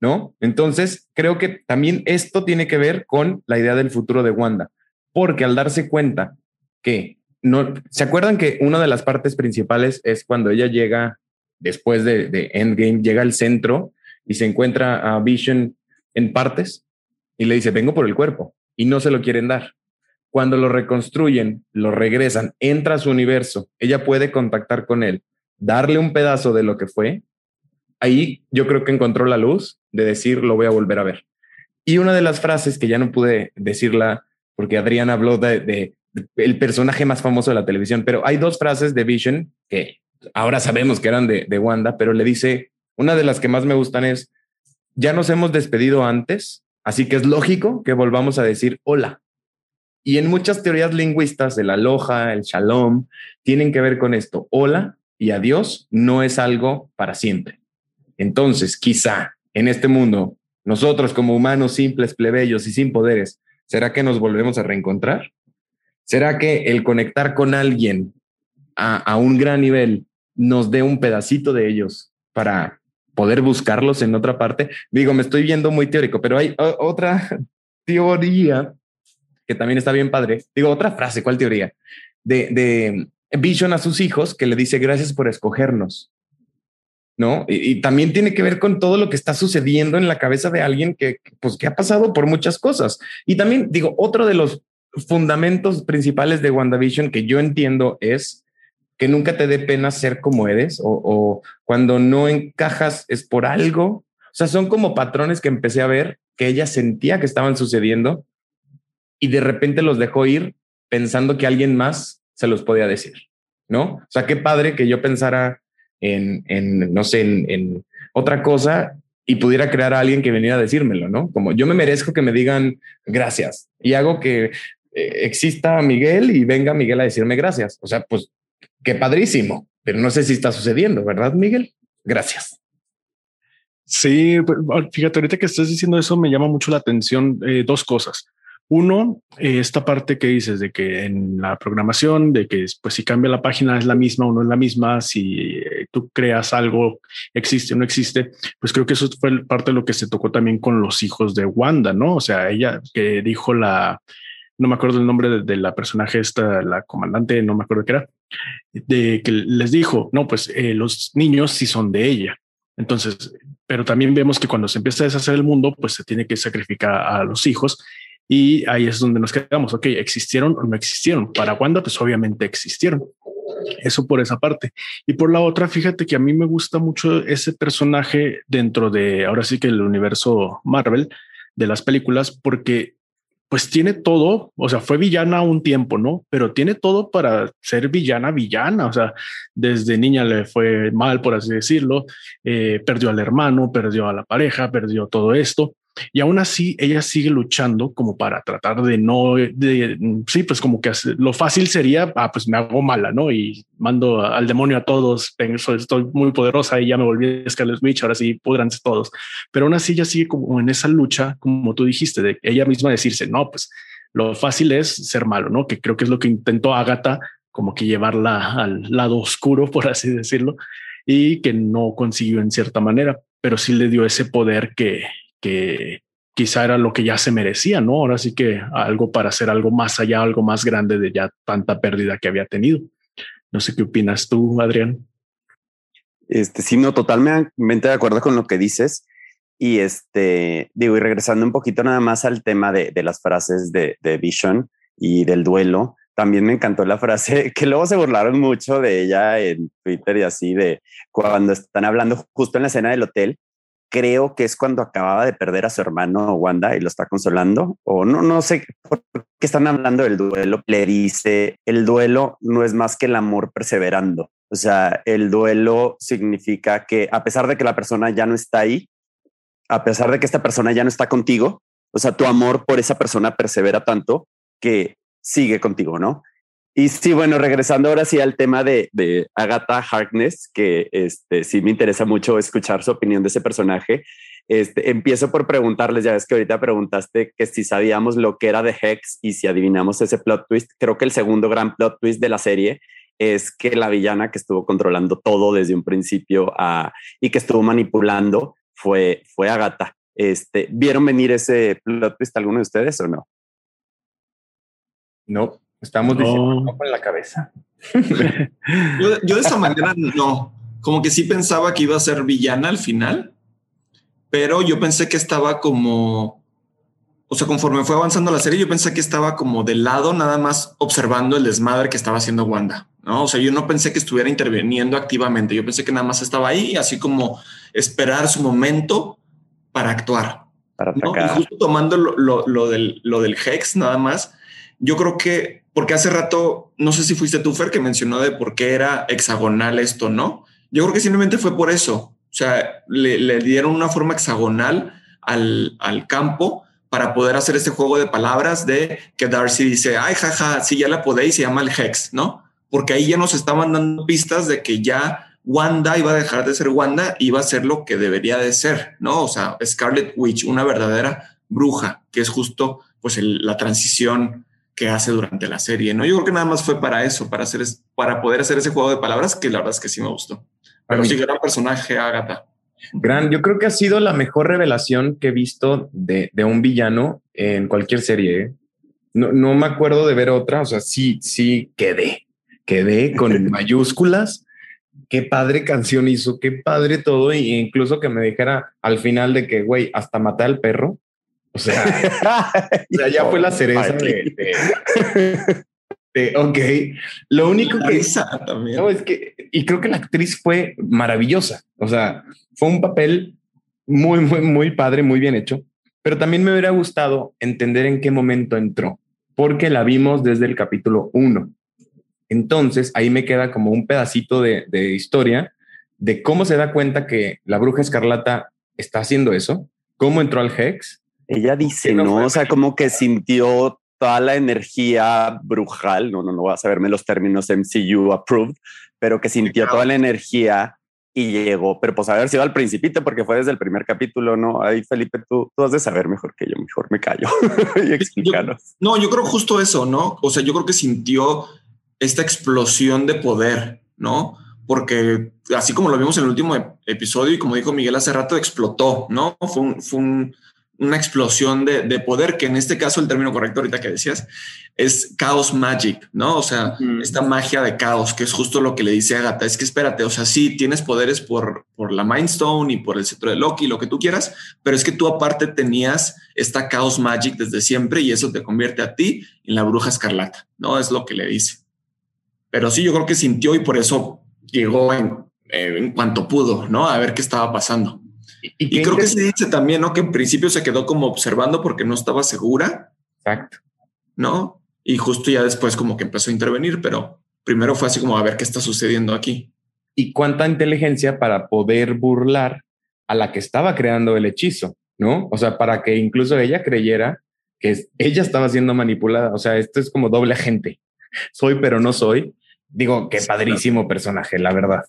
¿no? Entonces, creo que también esto tiene que ver con la idea del futuro de Wanda, porque al darse cuenta que no, ¿se acuerdan que una de las partes principales es cuando ella llega después de, Endgame, llega al centro y se encuentra a Vision en partes y le dice, vengo por el cuerpo y no se lo quieren dar. Cuando lo reconstruyen, lo regresan, entra a su universo, ella puede contactar con él darle un pedazo de lo que fue, ahí yo creo que encontró la luz de decir, lo voy a volver a ver. Y una de las frases que ya no pude decirla porque Adrián habló de, el personaje más famoso de la televisión, pero hay dos frases de Vision que ahora sabemos que eran de, de Wanda, pero le dice, una de las que más me gustan es, ya nos hemos despedido antes, así que es lógico que volvamos a decir hola. Y en muchas teorías lingüistas, el aloha, el shalom, tienen que ver con esto. Hola y adiós no es algo para siempre. Entonces, quizá en este mundo, nosotros como humanos simples, plebeyos y sin poderes, ¿será que nos volvemos a reencontrar? ¿Será que el conectar con alguien a, un gran nivel nos dé un pedacito de ellos para poder buscarlos en otra parte? Digo, me estoy viendo muy teórico, pero hay otra teoría que también está bien padre. Digo, otra frase, ¿cuál teoría? De, de Vision a sus hijos que le dice gracias por escogernos. ¿No? Y, también tiene que ver con todo lo que está sucediendo en la cabeza de alguien que, pues, que ha pasado por muchas cosas. Y también digo, otro de los fundamentos principales de WandaVision que yo entiendo es que nunca te dé pena ser como eres o, o cuando no encajas es por algo. O sea, son como patrones que empecé a ver que ella sentía que estaban sucediendo y de repente los dejó ir pensando que alguien más se los podía decir, ¿no? O sea, qué padre que yo pensara en, no sé, en, otra cosa y pudiera crear a alguien que viniera a decírmelo, ¿no? Como yo me merezco que me digan gracias y hago que eh, exista Miguel y venga Miguel a decirme gracias. O sea, pues qué padrísimo, pero no sé si está sucediendo, ¿verdad, Miguel? Gracias. Sí, pues, fíjate, ahorita que estás diciendo eso me llama mucho la atención eh, dos cosas. Uno, eh, esta parte que dices de que en la programación, de que pues si cambia la página es la misma o no es la misma, si eh, tú creas algo, existe o no existe, pues creo que eso fue parte de lo que se tocó también con los hijos de Wanda, ¿no? O sea, ella que dijo la, no me acuerdo el nombre de, la personaje esta, la comandante, no me acuerdo qué era, de que les dijo, no, pues eh, los niños sí son de ella. Entonces, pero también vemos que cuando se empieza a deshacer el mundo, pues se tiene que sacrificar a los hijos y ahí es donde nos quedamos. Ok, existieron o no existieron. Para Wanda, pues obviamente existieron. Eso por esa parte. Y por la otra, fíjate que a mí me gusta mucho ese personaje dentro de ahora sí que el universo Marvel de las películas, porque pues tiene todo, o sea, fue villana un tiempo, ¿no? Pero tiene todo para ser villana, villana, o sea, desde niña le fue mal, por así decirlo, eh, perdió al hermano, perdió a la pareja, perdió todo esto, y aún así, ella sigue luchando como para tratar de no, de, sí, pues como que lo fácil sería, ah, pues me hago mala, ¿no? Y mando al demonio a todos, estoy muy poderosa y ya me volví Scarlet Witch, ahora sí podrán todos. Pero aún así ella sigue como en esa lucha, como tú dijiste, de ella misma decirse, no, pues lo fácil es ser malo, ¿no? Que creo que es lo que intentó Agatha, como que llevarla al lado oscuro, por así decirlo, y que no consiguió en cierta manera, pero sí le dio ese poder que, que quizá era lo que ya se merecía, ¿no? Ahora sí que algo para hacer algo más allá, algo más grande de ya tanta pérdida que había tenido. No sé qué opinas tú, Adrián. Este, sí, no, totalmente de acuerdo con lo que dices. Y este, digo, y regresando un poquito nada más al tema de, las frases de, de, Vision y del duelo, también me encantó la frase que luego se burlaron mucho de ella en Twitter y así, de cuando están hablando justo en la escena del hotel, creo que es cuando acababa de perder a su hermano Wanda y lo está consolando, o no, no sé por qué están hablando del duelo. Le dice, el duelo no es más que el amor perseverando. O sea, el duelo significa que a pesar de que la persona ya no está ahí, a pesar de que esta persona ya no está contigo, o sea, tu amor por esa persona persevera tanto que sigue contigo, ¿no? Y sí, bueno, regresando ahora sí al tema de, de Agatha Harkness, que este, sí me interesa mucho escuchar su opinión de ese personaje. Este, empiezo por preguntarles, ya ves que ahorita preguntaste que si sabíamos lo que era de Hex y si adivinamos ese plot twist. Creo que el segundo gran plot twist de la serie es que la villana que estuvo controlando todo desde un principio a, y que estuvo manipulando fue, fue Agatha. Este, ¿Vieron venir ese plot twist alguno de ustedes o no? No. Estamos diciendo no con la cabeza. yo, de esa manera no. Como que sí pensaba que iba a ser villana al final, pero yo pensé que estaba como, o sea, conforme fue avanzando la serie, yo pensé que estaba como de lado, nada más observando el desmadre que estaba haciendo Wanda. No, o sea, yo no pensé que estuviera interviniendo activamente. Yo pensé que nada más estaba ahí, así como esperar su momento para actuar. Para atacar. justo tomando lo, lo, del, lo del Hex, nada más. Yo creo que porque hace rato, no sé si fuiste tú, Fer, que mencionó de por qué era hexagonal esto, ¿no? Yo creo que simplemente fue por eso. O sea, le, dieron una forma hexagonal al, al, campo para poder hacer este juego de palabras de que Darcy dice, ay, jaja, si ya la podéis, se llama el Hex, ¿no? Porque ahí ya nos estaban dando pistas de que ya Wanda iba a dejar de ser Wanda, iba a ser lo que debería de ser, ¿no? O sea, Scarlet Witch, una verdadera bruja, que es justo pues la transición que hace durante la serie, ¿no? Yo creo que nada más fue para eso, para hacer para poder hacer ese juego de palabras que la verdad es que sí me gustó. Pero sí, gran personaje, Agatha. Gran, yo creo que ha sido la mejor revelación que he visto de, un villano en cualquier serie. ¿eh? No, no me acuerdo de ver otra, o sea, sí, sí quedé, quedé con mayúsculas. Qué padre canción hizo, qué padre todo, e incluso que me dijera al final de que, güey, hasta maté al perro. O sea, ya fue la cereza de, ok. Lo único que también. No, es que, y creo que la actriz fue maravillosa. O sea, fue un papel muy, muy, muy padre, muy bien hecho. Pero también me hubiera gustado entender en qué momento entró, porque la vimos desde el capítulo 1. Entonces ahí me queda como un pedacito de, de historia de cómo se da cuenta que la bruja escarlata está haciendo eso, cómo entró al Hex ella dice, no, o sea, como que sintió toda la energía brujal, no, no, no voy a saberme los términos MCU approved, pero que sintió toda la energía y llegó, pero pues haber sido al principito porque fue desde el primer capítulo, ¿no? Ahí Felipe, tú, tú has de saber mejor que yo, mejor me callo y explícanos. no, yo creo justo eso, ¿no? O sea, yo creo que sintió esta explosión de poder, ¿no? Porque así como lo vimos en el último episodio y como dijo Miguel hace rato, explotó, ¿no? Fue un, fue un una explosión de, poder, que en este caso el término correcto ahorita que decías es chaos magic, ¿no? O sea, esta magia de caos, que es justo lo que le dice Agatha, es que espérate, o sea, sí, tienes poderes por, por la Mind Stone y por el cetro de Loki, lo que tú quieras, pero es que tú aparte tenías esta chaos magic desde siempre y eso te convierte a ti en la bruja escarlata, ¿no? Es lo que le dice. Pero sí, yo creo que sintió y por eso llegó en, eh, en cuanto pudo, ¿no? A ver qué estaba pasando. Y, creo que se dice también, ¿no? Que en principio se quedó como observando porque no estaba segura. Exacto. ¿No? Y justo ya después como que empezó a intervenir, pero primero fue así como a ver qué está sucediendo aquí. Y cuánta inteligencia para poder burlar a la que estaba creando el hechizo, ¿no? O sea, para que incluso ella creyera que ella estaba siendo manipulada. O sea, esto es como doble agente. Soy, pero no soy. Digo, qué padrísimo personaje, la verdad.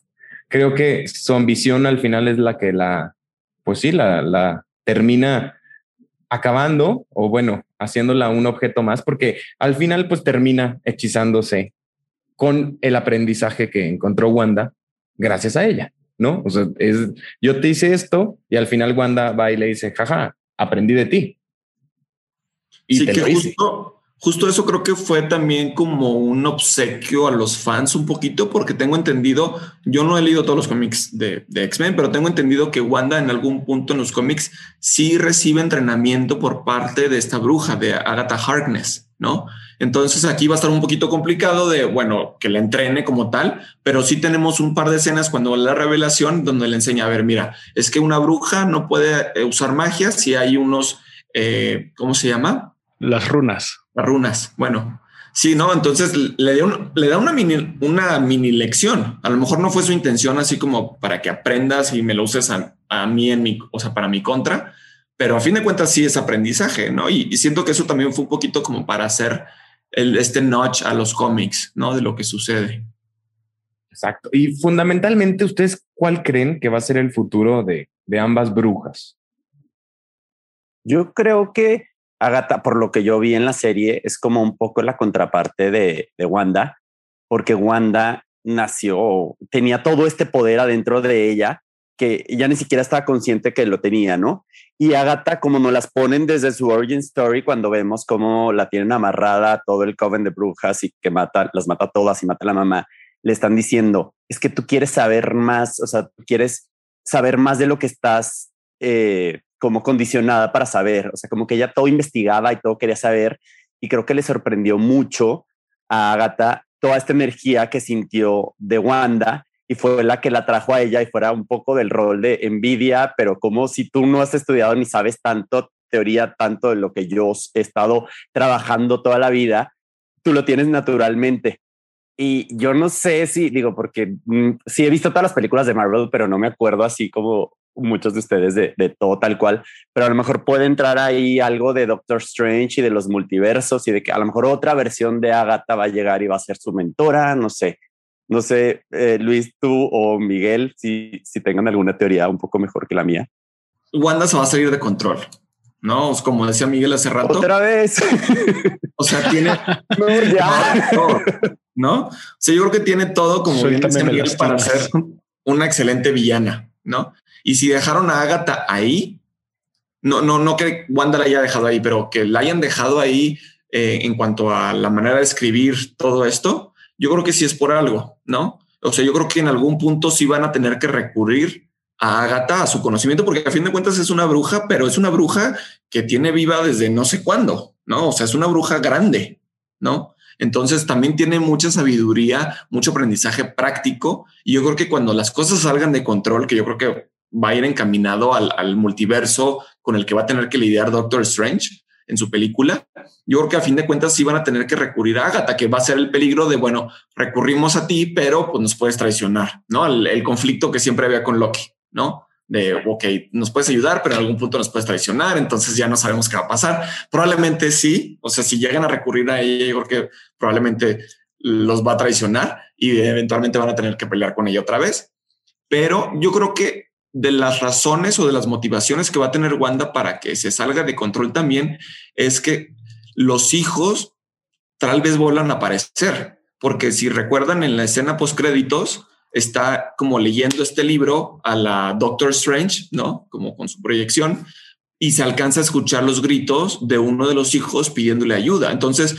Creo que su ambición al final es la que la, pues sí, la, la termina acabando o bueno, haciéndola un objeto más, porque al final pues termina hechizándose con el aprendizaje que encontró Wanda gracias a ella, ¿no? O sea, es, yo te hice esto y al final Wanda va y le dice, jaja, aprendí de ti. Y sí, que justo, justo eso creo que fue también como un obsequio a los fans un poquito, porque tengo entendido, yo no he leído todos los cómics de, X-Men, pero tengo entendido que Wanda en algún punto en los cómics sí recibe entrenamiento por parte de esta bruja, de Agatha Harkness, ¿no? Entonces aquí va a estar un poquito complicado de, bueno, que le entrene como tal, pero sí tenemos un par de escenas cuando la revelación donde le enseña, a ver, mira, es que una bruja no puede eh, usar magia si hay unos, eh, ¿cómo se llama? Las runas. Las runas. Bueno, sí, no. Entonces le, da, le da una mini, una mini lección. A lo mejor no fue su intención, así como para que aprendas y me lo uses a, mí en mi, o sea, para mi contra. Pero a fin de cuentas, sí es aprendizaje, no? Y, siento que eso también fue un poquito como para hacer el, este notch a los cómics, no? De lo que sucede. Exacto. Y fundamentalmente, ¿ustedes cuál creen que va a ser el futuro de, de ambas brujas? Yo creo que Agatha, por lo que yo vi en la serie, es como un poco la contraparte de, Wanda, porque Wanda nació, tenía todo este poder adentro de ella que ya ni siquiera estaba consciente que lo tenía, ¿no? Y Agatha, como nos las ponen desde su origin story, cuando vemos cómo la tienen amarrada todo el coven de brujas y que mata, las mata todas y mata a la mamá, le están diciendo, es que tú quieres saber más, o sea, quieres saber más de lo que estás eh, como condicionada para saber, o sea, como que ella todo investigaba y todo quería saber y creo que le sorprendió mucho a Agatha toda esta energía que sintió de Wanda y fue la que la trajo a ella y fuera un poco del rol de envidia, pero como si tú no has estudiado ni sabes tanto teoría, tanto de lo que yo he estado trabajando toda la vida, tú lo tienes naturalmente. Y yo no sé si, digo, porque mm, sí he visto todas las películas de Marvel, pero no me acuerdo así como muchos de ustedes de, todo tal cual, pero a lo mejor puede entrar ahí algo de Doctor Strange y de los multiversos y de que a lo mejor otra versión de Agatha va a llegar y va a ser su mentora, no sé. No sé, eh, Luis, tú o Miguel, si, si tengan alguna teoría un poco mejor que la mía. Wanda se va a salir de control, ¿no? Como decía Miguel hace rato. Otra vez. O sea, tiene... no, ya. ¿No? O sea, yo creo que tiene todo como bien Miguel para ser una excelente villana, ¿no? Y si dejaron a Agatha ahí, no, no, no que Wanda la haya dejado ahí, pero que la hayan dejado ahí eh, en cuanto a la manera de escribir todo esto, yo creo que sí es por algo, ¿no? O sea, yo creo que en algún punto sí van a tener que recurrir a Agatha, a su conocimiento, porque a fin de cuentas es una bruja, pero es una bruja que tiene viva desde no sé cuándo, ¿no? O sea, es una bruja grande, ¿no? Entonces también tiene mucha sabiduría, mucho aprendizaje práctico. Y yo creo que cuando las cosas salgan de control, que yo creo que va a ir encaminado al, multiverso con el que va a tener que lidiar Doctor Strange en su película. Yo creo que a fin de cuentas sí van a tener que recurrir a Agatha, que va a ser el peligro de, bueno, recurrimos a ti, pero pues nos puedes traicionar, ¿no? El, conflicto que siempre había con Loki, ¿no? de, ok, nos puedes ayudar, pero en algún punto nos puedes traicionar, entonces ya no sabemos qué va a pasar. Probablemente sí, o sea, si llegan a recurrir a ella, yo creo que probablemente los va a traicionar y eventualmente van a tener que pelear con ella otra vez. Pero yo creo que de las razones o de las motivaciones que va a tener Wanda para que se salga de control también es que los hijos tal vez vuelvan a aparecer, porque si recuerdan en la escena post créditos está como leyendo este libro a la Doctor Strange, ¿no? Como con su proyección y se alcanza a escuchar los gritos de uno de los hijos pidiéndole ayuda. Entonces,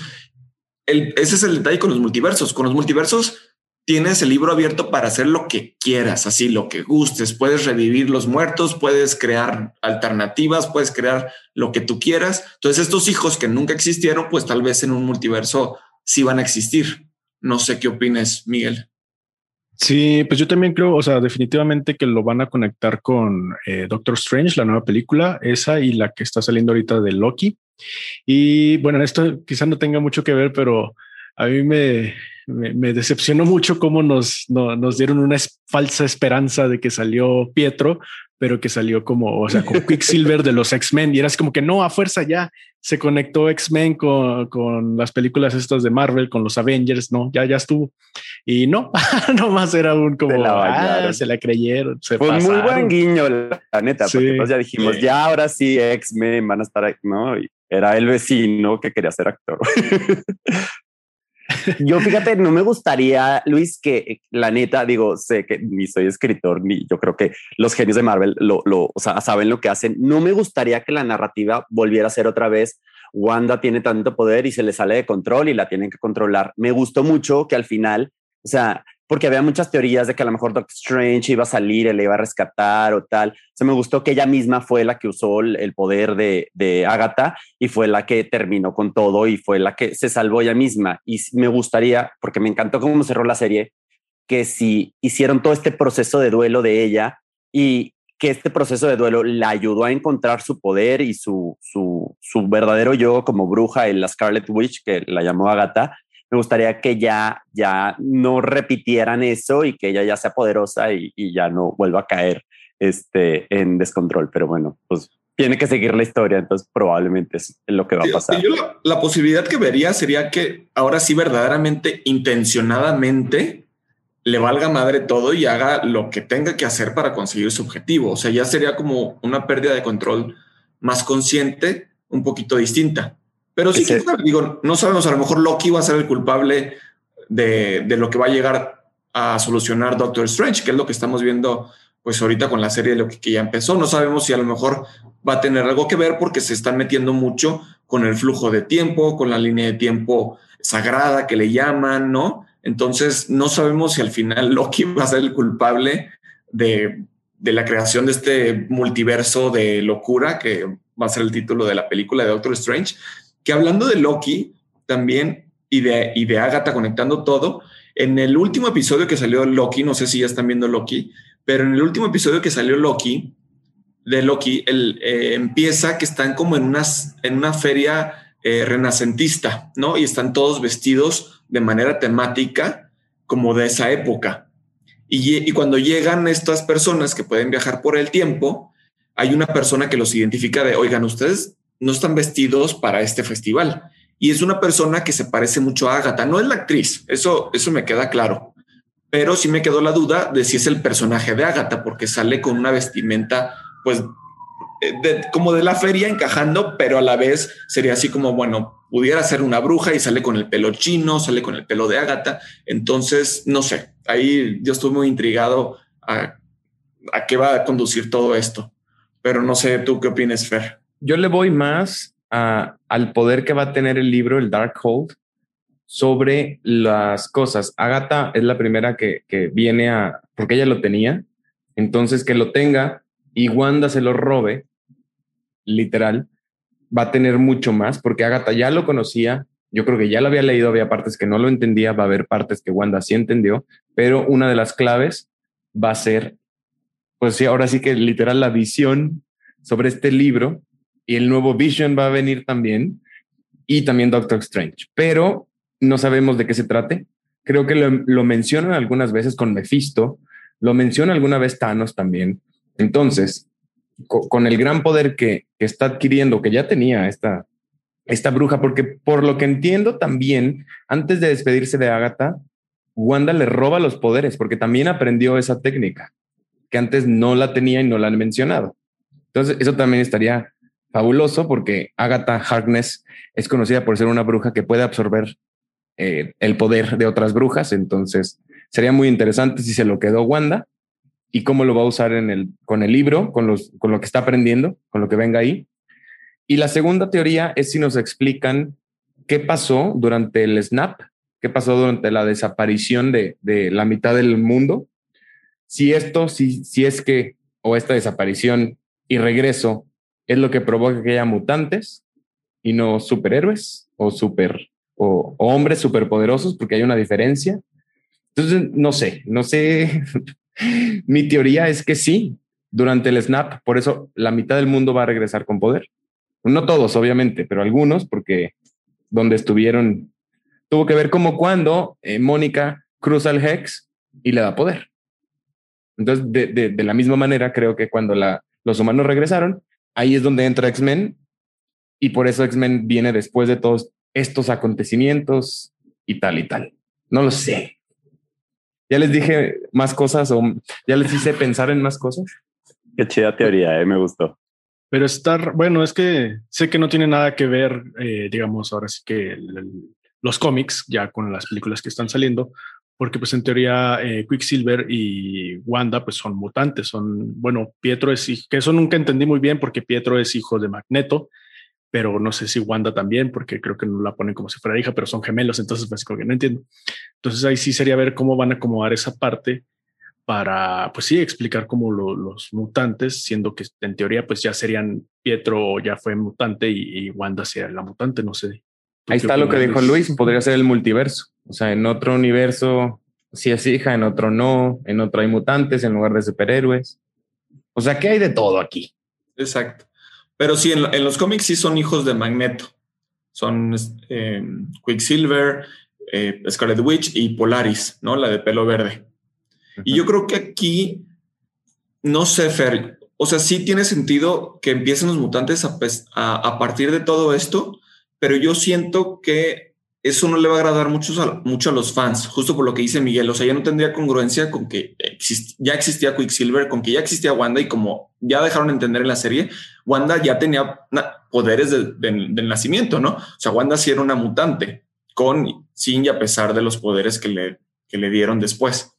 ese es el detalle con los multiversos. Con los multiversos tienes el libro abierto para hacer lo que quieras, así lo que gustes. Puedes revivir los muertos, puedes crear alternativas, puedes crear lo que tú quieras. Entonces estos hijos que nunca existieron, pues tal vez en un multiverso sí van a existir. No sé qué opines, Miguel. Sí, pues yo también creo, o sea, definitivamente que lo van a conectar con eh, Doctor Strange, la nueva película, esa y la que está saliendo ahorita de Loki. Y bueno, esto quizás no tenga mucho que ver, pero a mí me, me, decepcionó mucho cómo nos, nos dieron una falsa esperanza de que salió Pietro, pero que salió como, o sea, con Quicksilver de los X-Men y eras como que no, a fuerza ya se conectó X-Men con, con, las películas estas de Marvel, con los Avengers, no, ya, ya estuvo. Y no, nomás era un como, la ah, se la creyeron. Se pues muy buen guiño, la neta, porque pues ya dijimos, ya ahora sí X-Men van a estar, ahí, ¿no? Y era el vecino que quería ser actor. Yo fíjate, no me gustaría, Luis, que la neta, digo, sé que ni soy escritor, ni yo creo que los genios de Marvel lo, lo o sea, saben lo que hacen. No me gustaría que la narrativa volviera a ser otra vez. Wanda tiene tanto poder y se le sale de control y la tienen que controlar. Me gustó mucho que al final, o sea, porque había muchas teorías de que a lo mejor Doctor Strange iba a salir y le iba a rescatar o tal. se me gustó que ella misma fue la que usó el poder de, de Agatha y fue la que terminó con todo y fue la que se salvó ella misma. Y me gustaría, porque me encantó cómo cerró la serie, que si hicieron todo este proceso de duelo de ella y que este proceso de duelo la ayudó a encontrar su poder y su, su, verdadero yo como bruja, la Scarlet Witch, que la llamó Agatha, me gustaría que ya, ya no repitieran eso y que ella ya sea poderosa y, ya no vuelva a caer este, en descontrol. Pero bueno, pues tiene que seguir la historia, entonces probablemente es lo que va a pasar. Yo la, posibilidad que vería sería que ahora sí verdaderamente, intencionadamente, le valga madre todo y haga lo que tenga que hacer para conseguir su objetivo. O sea, ya sería como una pérdida de control más consciente, un poquito distinta. Pero sí que, digo, no sabemos, a lo mejor Loki va a ser el culpable de, de, lo que va a llegar a solucionar Doctor Strange, que es lo que estamos viendo pues ahorita con la serie de lo que, ya empezó. No sabemos si a lo mejor va a tener algo que ver porque se están metiendo mucho con el flujo de tiempo, con la línea de tiempo sagrada que le llaman, ¿no? Entonces no sabemos si al final Loki va a ser el culpable de, de la creación de este multiverso de locura que va a ser el título de la película de Doctor Strange que hablando de Loki también y de, y de Agatha conectando todo, en el último episodio que salió Loki, no sé si ya están viendo Loki, pero en el último episodio que salió Loki, de Loki, el, eh, empieza que están como en, unas, en una feria eh, renacentista, ¿no? Y están todos vestidos de manera temática como de esa época. Y, y cuando llegan estas personas que pueden viajar por el tiempo, hay una persona que los identifica de, oigan, ustedes no están vestidos para este festival. Y es una persona que se parece mucho a Agatha. No es la actriz, eso, eso me queda claro. Pero sí me quedó la duda de si es el personaje de Agatha, porque sale con una vestimenta, pues, eh, como de la feria encajando, pero a la vez sería así como, bueno, pudiera ser una bruja y sale con el pelo chino, sale con el pelo de Agatha. Entonces, no sé, ahí yo estoy muy intrigado a, a qué va a conducir todo esto. Pero no sé, tú qué opinas, Fer yo le voy más al poder que va a tener el libro, el Darkhold, sobre las cosas. Agatha es la primera que, que viene a, porque ella lo tenía, entonces que lo tenga y Wanda se lo robe, literal, va a tener mucho más, porque Agatha ya lo conocía, yo creo que ya lo había leído, había partes que no lo entendía, va a haber partes que Wanda sí entendió, pero una de las claves va a ser, pues sí, ahora sí que literal la visión sobre este libro y el nuevo Vision va a venir también y también Doctor Strange, pero no sabemos de qué se trate. Creo que lo, lo mencionan algunas veces con Mephisto, lo menciona alguna vez Thanos también, Entonces, con el gran poder que, está adquiriendo, que ya tenía esta, esta bruja, porque por lo que entiendo también, antes de despedirse de Agatha, Wanda le roba los poderes, porque también aprendió esa técnica, que antes no la tenía y no la han mencionado. Entonces, eso también estaría fabuloso, porque Agatha Harkness es conocida por ser una bruja que puede absorber eh, el poder de otras brujas, entonces sería muy interesante si se lo quedó Wanda y cómo lo va a usar en el, con el libro, con, los, con lo que está aprendiendo, con lo que venga ahí. Y la segunda teoría es si nos explican qué pasó durante el snap, qué pasó durante la desaparición de, de la mitad del mundo. Si esto, si, si es que, o esta desaparición y regreso es lo que provoca que haya mutantes y no superhéroes o super o, hombres superpoderosos, porque hay una diferencia. Entonces, no sé, no sé Mi teoría es que sí, durante el snap, por eso la mitad del mundo va a regresar con poder. No todos, obviamente, pero algunos, porque donde estuvieron, tuvo que ver como cuando eh, Mónica cruza el Hex y le da poder. Entonces, de, la misma manera, creo que cuando la, los humanos regresaron, ahí es donde entra X-Men y por eso X-Men viene después de todos estos acontecimientos y tal y tal. No lo sé. Ya les dije más cosas o ya les hice pensar en más cosas. Qué chida teoría, eh, me gustó. Pero estar, bueno, es que sé que no tiene nada que ver, eh, digamos, ahora sí que los cómics ya con las películas que están saliendo, porque pues en teoría eh, Quicksilver y Wanda pues son mutantes, son, bueno, Pietro es, que eso nunca entendí muy bien porque Pietro es hijo de Magneto pero no sé si Wanda también, porque creo que no la ponen como si fuera hija, pero son gemelos, entonces pues como que no entiendo. Entonces ahí sí sería ver cómo van a acomodar esa parte para, pues sí, explicar cómo los mutantes, siendo que en teoría pues ya serían Pietro ya fue mutante y, Wanda sea la mutante, no sé. Ahí está lo que dijo Luis, podría ser el multiverso, o sea, en otro universo sí es hija, en otro no, en otro hay mutantes en lugar de superhéroes. O sea, que hay de todo aquí. Exacto. Pero sí, en, los cómics sí son hijos de Magneto. Son eh, Quicksilver, eh, Scarlet Witch y Polaris, ¿no? La de pelo verde. Y yo creo que aquí, no sé, Fer, o sea, sí tiene sentido que empiecen los mutantes a, a partir de todo esto, pero yo siento que eso no le va a agradar mucho a, los fans, justo por lo que dice Miguel. O sea, ya no tendría congruencia con que ya existía Quicksilver, con que ya existía Wanda y como ya dejaron entender en la serie, Wanda ya tenía poderes del nacimiento, ¿no? O sea, Wanda sí era una mutante, con, sin y a pesar de los poderes que le, que le dieron después.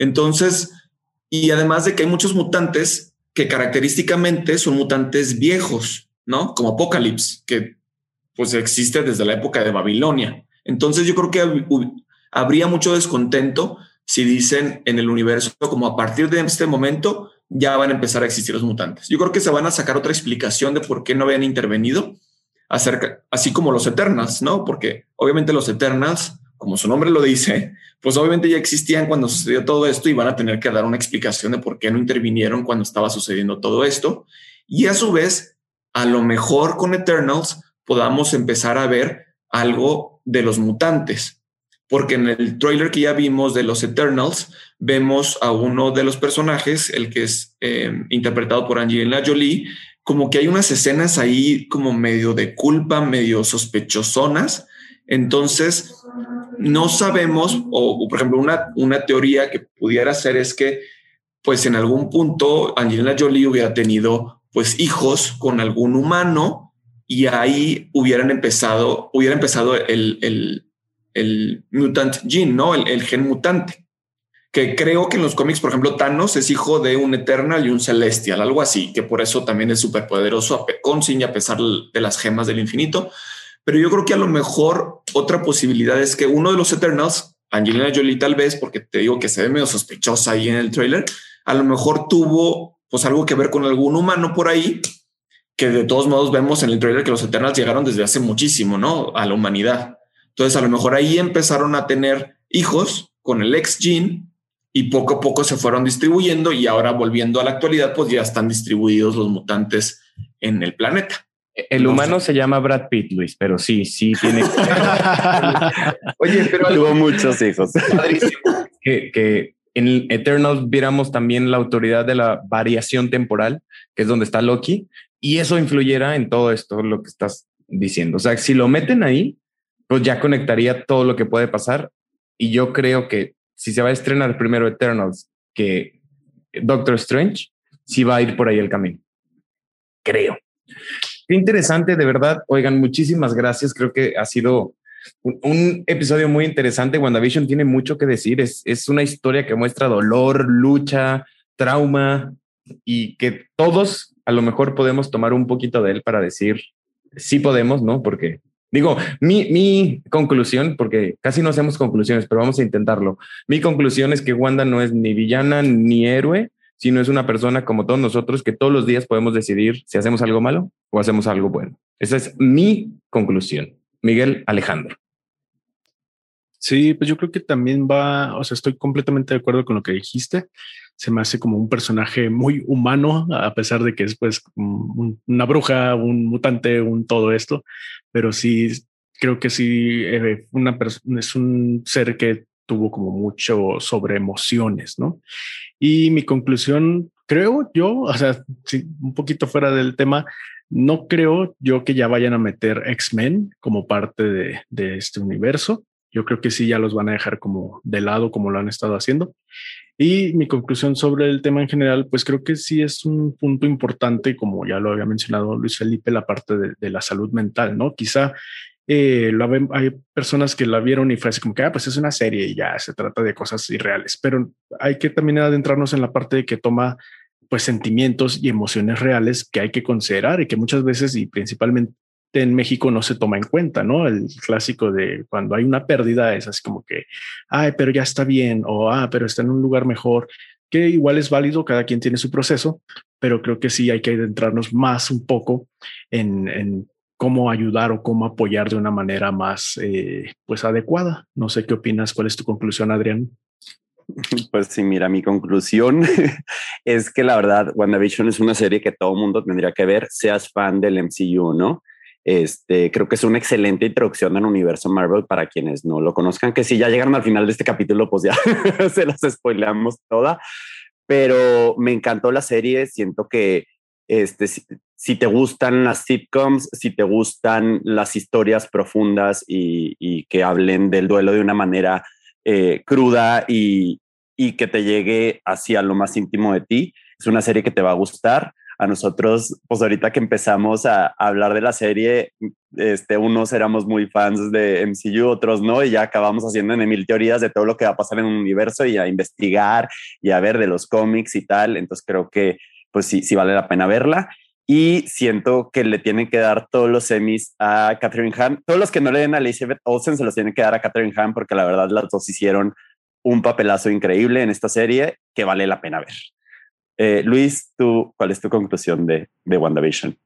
Entonces, y además de que hay muchos mutantes que característicamente son mutantes viejos, ¿no? Como Apocalypse, que pues existe desde la época de Babilonia. Entonces yo creo que habría mucho descontento si dicen en el universo como a partir de este momento ya van a empezar a existir los mutantes. Yo creo que se van a sacar otra explicación de por qué no habían intervenido acerca, así como los Eternals, ¿no? Porque obviamente los Eternals, como su nombre lo dice, pues obviamente ya existían cuando sucedió todo esto y van a tener que dar una explicación de por qué no intervinieron cuando estaba sucediendo todo esto. Y a su vez, a lo mejor con Eternals podamos empezar a ver algo de los mutantes. Porque en el trailer que ya vimos de los Eternals, vemos a uno de los personajes, el que es eh, interpretado por Angelina Jolie, como que hay unas escenas ahí como medio de culpa, medio sospechosonas. Entonces, no sabemos, o, por ejemplo, una, una teoría que pudiera ser es que, pues en algún punto Angelina Jolie hubiera tenido pues hijos con algún humano y ahí hubieran empezado, hubiera empezado el, el, el mutant gene, ¿no? El, el, gen mutante. Que creo que en los cómics, por ejemplo, Thanos es hijo de un Eternal y un Celestial, algo así, que por eso también es súper poderoso, a pesar de las gemas del infinito. Pero yo creo que a lo mejor otra posibilidad es que uno de los Eternals, Angelina Jolie tal vez, porque te digo que se ve medio sospechosa ahí en el trailer, a lo mejor tuvo pues algo que ver con algún humano por ahí que de todos modos vemos en el trailer que los Eternals llegaron desde hace muchísimo, ¿no? A la humanidad. Entonces, a lo mejor ahí empezaron a tener hijos con el ex gene y poco a poco se fueron distribuyendo y ahora volviendo a la actualidad, pues ya están distribuidos los mutantes en el planeta. El humano se llama Brad Pitt, Luis, pero sí, sí tiene. Oye, pero tuvo muchos hijos. que, que en Eternals viéramos también la autoridad de la variación temporal, que es donde está Loki, y eso influyera en todo esto, lo que estás diciendo. O sea, si lo meten ahí, pues ya conectaría todo lo que puede pasar. Y yo creo que si se va a estrenar primero Eternals que Doctor Strange, sí va a ir por ahí el camino. Creo. Qué interesante, de verdad. Oigan, muchísimas gracias. Creo que ha sido un, episodio muy interesante. WandaVision tiene mucho que decir. Es, es una historia que muestra dolor, lucha, trauma y que todos a lo mejor podemos tomar un poquito de él para decir sí podemos, ¿no? Porque digo, mi, mi conclusión, porque casi no hacemos conclusiones, pero vamos a intentarlo. Mi conclusión es que Wanda no es ni villana ni héroe, sino es una persona como todos nosotros que todos los días podemos decidir si hacemos algo malo o hacemos algo bueno. Esa es mi conclusión. Miguel Alejandro. Sí, pues yo creo que también va, o sea, estoy completamente de acuerdo con lo que dijiste. Se me hace como un personaje muy humano, a pesar de que es pues una bruja, un mutante, un todo esto, pero sí creo que sí eh, una es un ser que tuvo como mucho sobre emociones, ¿no? Y mi conclusión, creo yo, o sea, sí, un poquito fuera del tema, no creo yo que ya vayan a meter X-Men como parte de, de, este universo. Yo creo que sí ya los van a dejar como de lado como lo han estado haciendo. Y mi conclusión sobre el tema en general, pues creo que sí es un punto importante, como ya lo había mencionado Luis Felipe, la parte de, la salud mental, ¿no? Quizá eh, hay personas que la vieron y fue así como que, ah, pues es una serie y ya se trata de cosas irreales, pero hay que también adentrarnos en la parte de que toma pues sentimientos y emociones reales que hay que considerar y que muchas veces y principalmente en México no se toma en cuenta, ¿no? El clásico de cuando hay una pérdida es así como que, ay, pero ya está bien o, ah, pero está en un lugar mejor, que igual es válido, cada quien tiene su proceso, pero creo que sí hay que adentrarnos más un poco en, en cómo ayudar o cómo apoyar de una manera más eh, pues adecuada. No sé qué opinas, cuál es tu conclusión, Adrián. Pues sí, mira, mi conclusión es que la verdad, WandaVision es una serie que todo mundo tendría que ver, seas fan del MCU, ¿no? Este, creo que es una excelente introducción al universo Marvel para quienes no lo conozcan, que si ya llegaron al final de este capítulo, pues ya se las spoileamos toda, pero me encantó la serie, siento que este, si, te gustan las sitcoms, si te gustan las historias profundas y, que hablen del duelo de una manera eh, cruda y, y que te llegue hacia lo más íntimo de ti, es una serie que te va a gustar a nosotros, pues ahorita que empezamos a, hablar de la serie, este, unos éramos muy fans de MCU, otros no, y ya acabamos haciendo en mil teorías de todo lo que va a pasar en un universo y a investigar y a ver de los cómics y tal. Entonces creo que pues sí, sí vale la pena verla. Y siento que le tienen que dar todos los semis a Catherine Hahn. Todos los que no le den a Elizabeth Olsen se los tienen que dar a Catherine Hahn porque la verdad las dos hicieron un papelazo increíble en esta serie que vale la pena ver. Eh, Luis, ¿tú, ¿cuál es tu conclusión de, de WandaVision?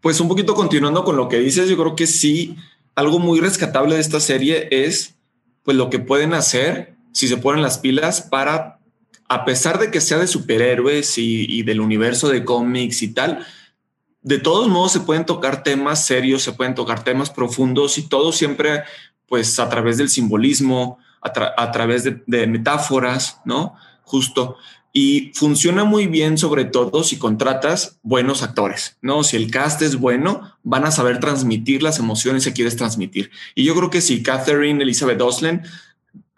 Pues un poquito continuando con lo que dices, yo creo que sí, algo muy rescatable de esta serie es pues lo que pueden hacer si se ponen las pilas para, a pesar de que sea de superhéroes y, del universo de cómics y tal, de todos modos se pueden tocar temas serios, se pueden tocar temas profundos y todo siempre pues a través del simbolismo, a, tra a través de, de metáforas, ¿no? Justo y funciona muy bien sobre todo si contratas buenos actores, ¿no? Si el cast es bueno, van a saber transmitir las emociones que quieres transmitir. Y yo creo que si Catherine, Elizabeth Oslen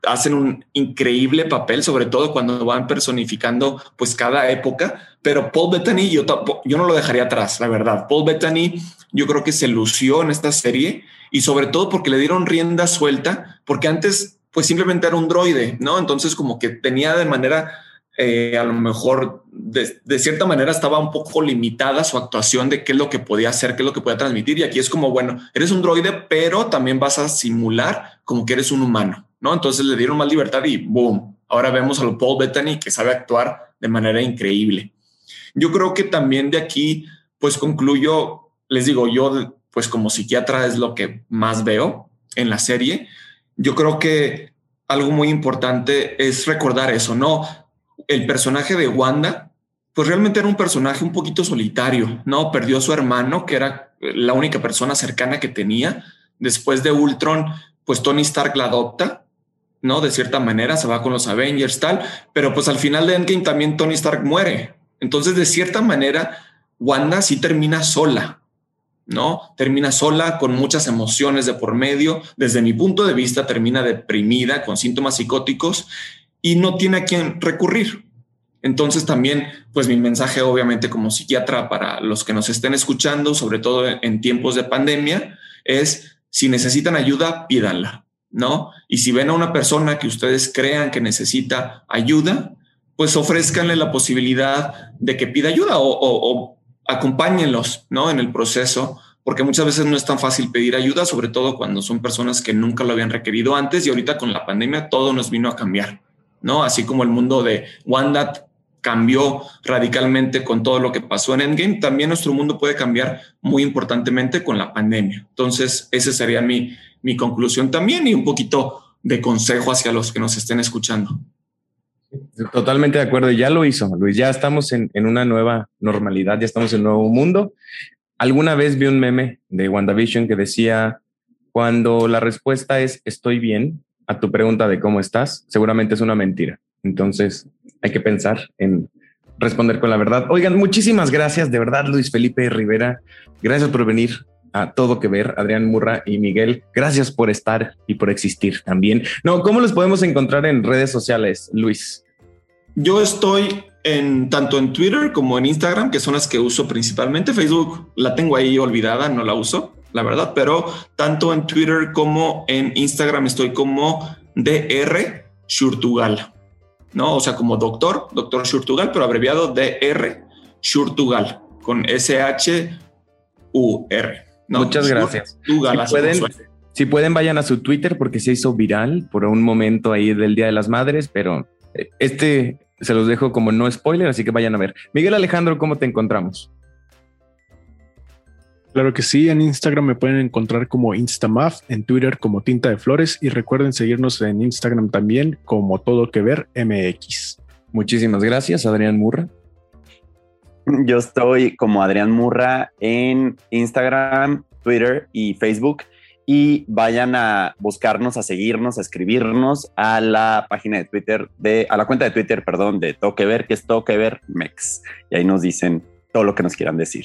hacen un increíble papel, sobre todo cuando van personificando pues cada época, pero Paul Bettany yo, yo no lo dejaría atrás, la verdad. Paul Bettany yo creo que se lució en esta serie y sobre todo porque le dieron rienda suelta, porque antes pues simplemente era un droide, ¿no? Entonces como que tenía de manera eh, a lo mejor de, cierta manera estaba un poco limitada su actuación de qué es lo que podía hacer, qué es lo que podía transmitir. Y aquí es como, bueno, eres un droide, pero también vas a simular como que eres un humano, ¿no? Entonces le dieron más libertad y boom. Ahora vemos a Paul Bettany que sabe actuar de manera increíble. Yo creo que también de aquí, pues concluyo, les digo, yo pues como psiquiatra es lo que más veo en la serie. Yo creo que algo muy importante es recordar eso, ¿no? El personaje de Wanda, pues realmente era un personaje un poquito solitario, ¿no? Perdió a su hermano, que era la única persona cercana que tenía. Después de Ultron, pues Tony Stark la adopta, ¿no? De cierta manera se va con los Avengers, tal, pero pues al final de Endgame también Tony Stark muere. Entonces, de cierta manera, Wanda sí termina sola, ¿no? Termina sola con muchas emociones de por medio. Desde mi punto de vista, termina deprimida con síntomas psicóticos y no tiene a quién recurrir. Entonces también, pues mi mensaje obviamente como psiquiatra para los que nos estén escuchando, sobre todo en tiempos de pandemia, es si necesitan ayuda, pídanla, ¿no? Y si ven a una persona que ustedes crean que necesita ayuda, pues ofrezcanle la posibilidad de que pida ayuda o, o acompáñenlos, ¿no? En el proceso, porque muchas veces no es tan fácil pedir ayuda, sobre todo cuando son personas que nunca lo habían requerido antes y ahorita con la pandemia todo nos vino a cambiar, ¿no? Así como el mundo de Wanda cambió radicalmente con todo lo que pasó en Endgame, también nuestro mundo puede cambiar muy importantemente con la pandemia. Entonces, esa sería mi, mi conclusión también y un poquito de consejo hacia los que nos estén escuchando. Totalmente de acuerdo. Ya lo hizo, Luis. Ya estamos en, una nueva normalidad, ya estamos en un nuevo mundo. Alguna vez vi un meme de WandaVision que decía, cuando la respuesta es estoy bien a tu pregunta de cómo estás, seguramente es una mentira. Entonces hay que pensar en responder con la verdad. Oigan, muchísimas gracias, de verdad, Luis Felipe Rivera. Gracias por venir a todo que ver, Adrián Murra y Miguel. Gracias por estar y por existir también. No, ¿cómo los podemos encontrar en redes sociales, Luis? Yo estoy en tanto en Twitter como en Instagram, que son las que uso principalmente. Facebook la tengo ahí olvidada, no la uso, la verdad, pero tanto en Twitter como en Instagram estoy como DR Shurtugal, ¿no? O sea, como doctor, doctor Shurtugal, pero abreviado DR Shurtugal, con S-H-U-R. Muchas gracias. si, pueden, si pueden, vayan a su Twitter porque se hizo viral por un momento ahí del Día de las Madres, pero eh, este se los dejo como no spoiler, así que vayan a ver. Miguel Alejandro, ¿cómo te encontramos? Claro que sí, en Instagram me pueden encontrar como Instamaf, en Twitter como Tinta de Flores y recuerden seguirnos en Instagram también como Todo Que Ver MX. Muchísimas gracias, Adrián Murra. Yo estoy como Adrián Murra en Instagram, Twitter y Facebook y vayan a buscarnos, a seguirnos, a escribirnos a la página de Twitter, de, a la cuenta de Twitter, perdón, de Toque Ver, que es Toque Ver Mex. Y ahí nos dicen todo lo que nos quieran decir.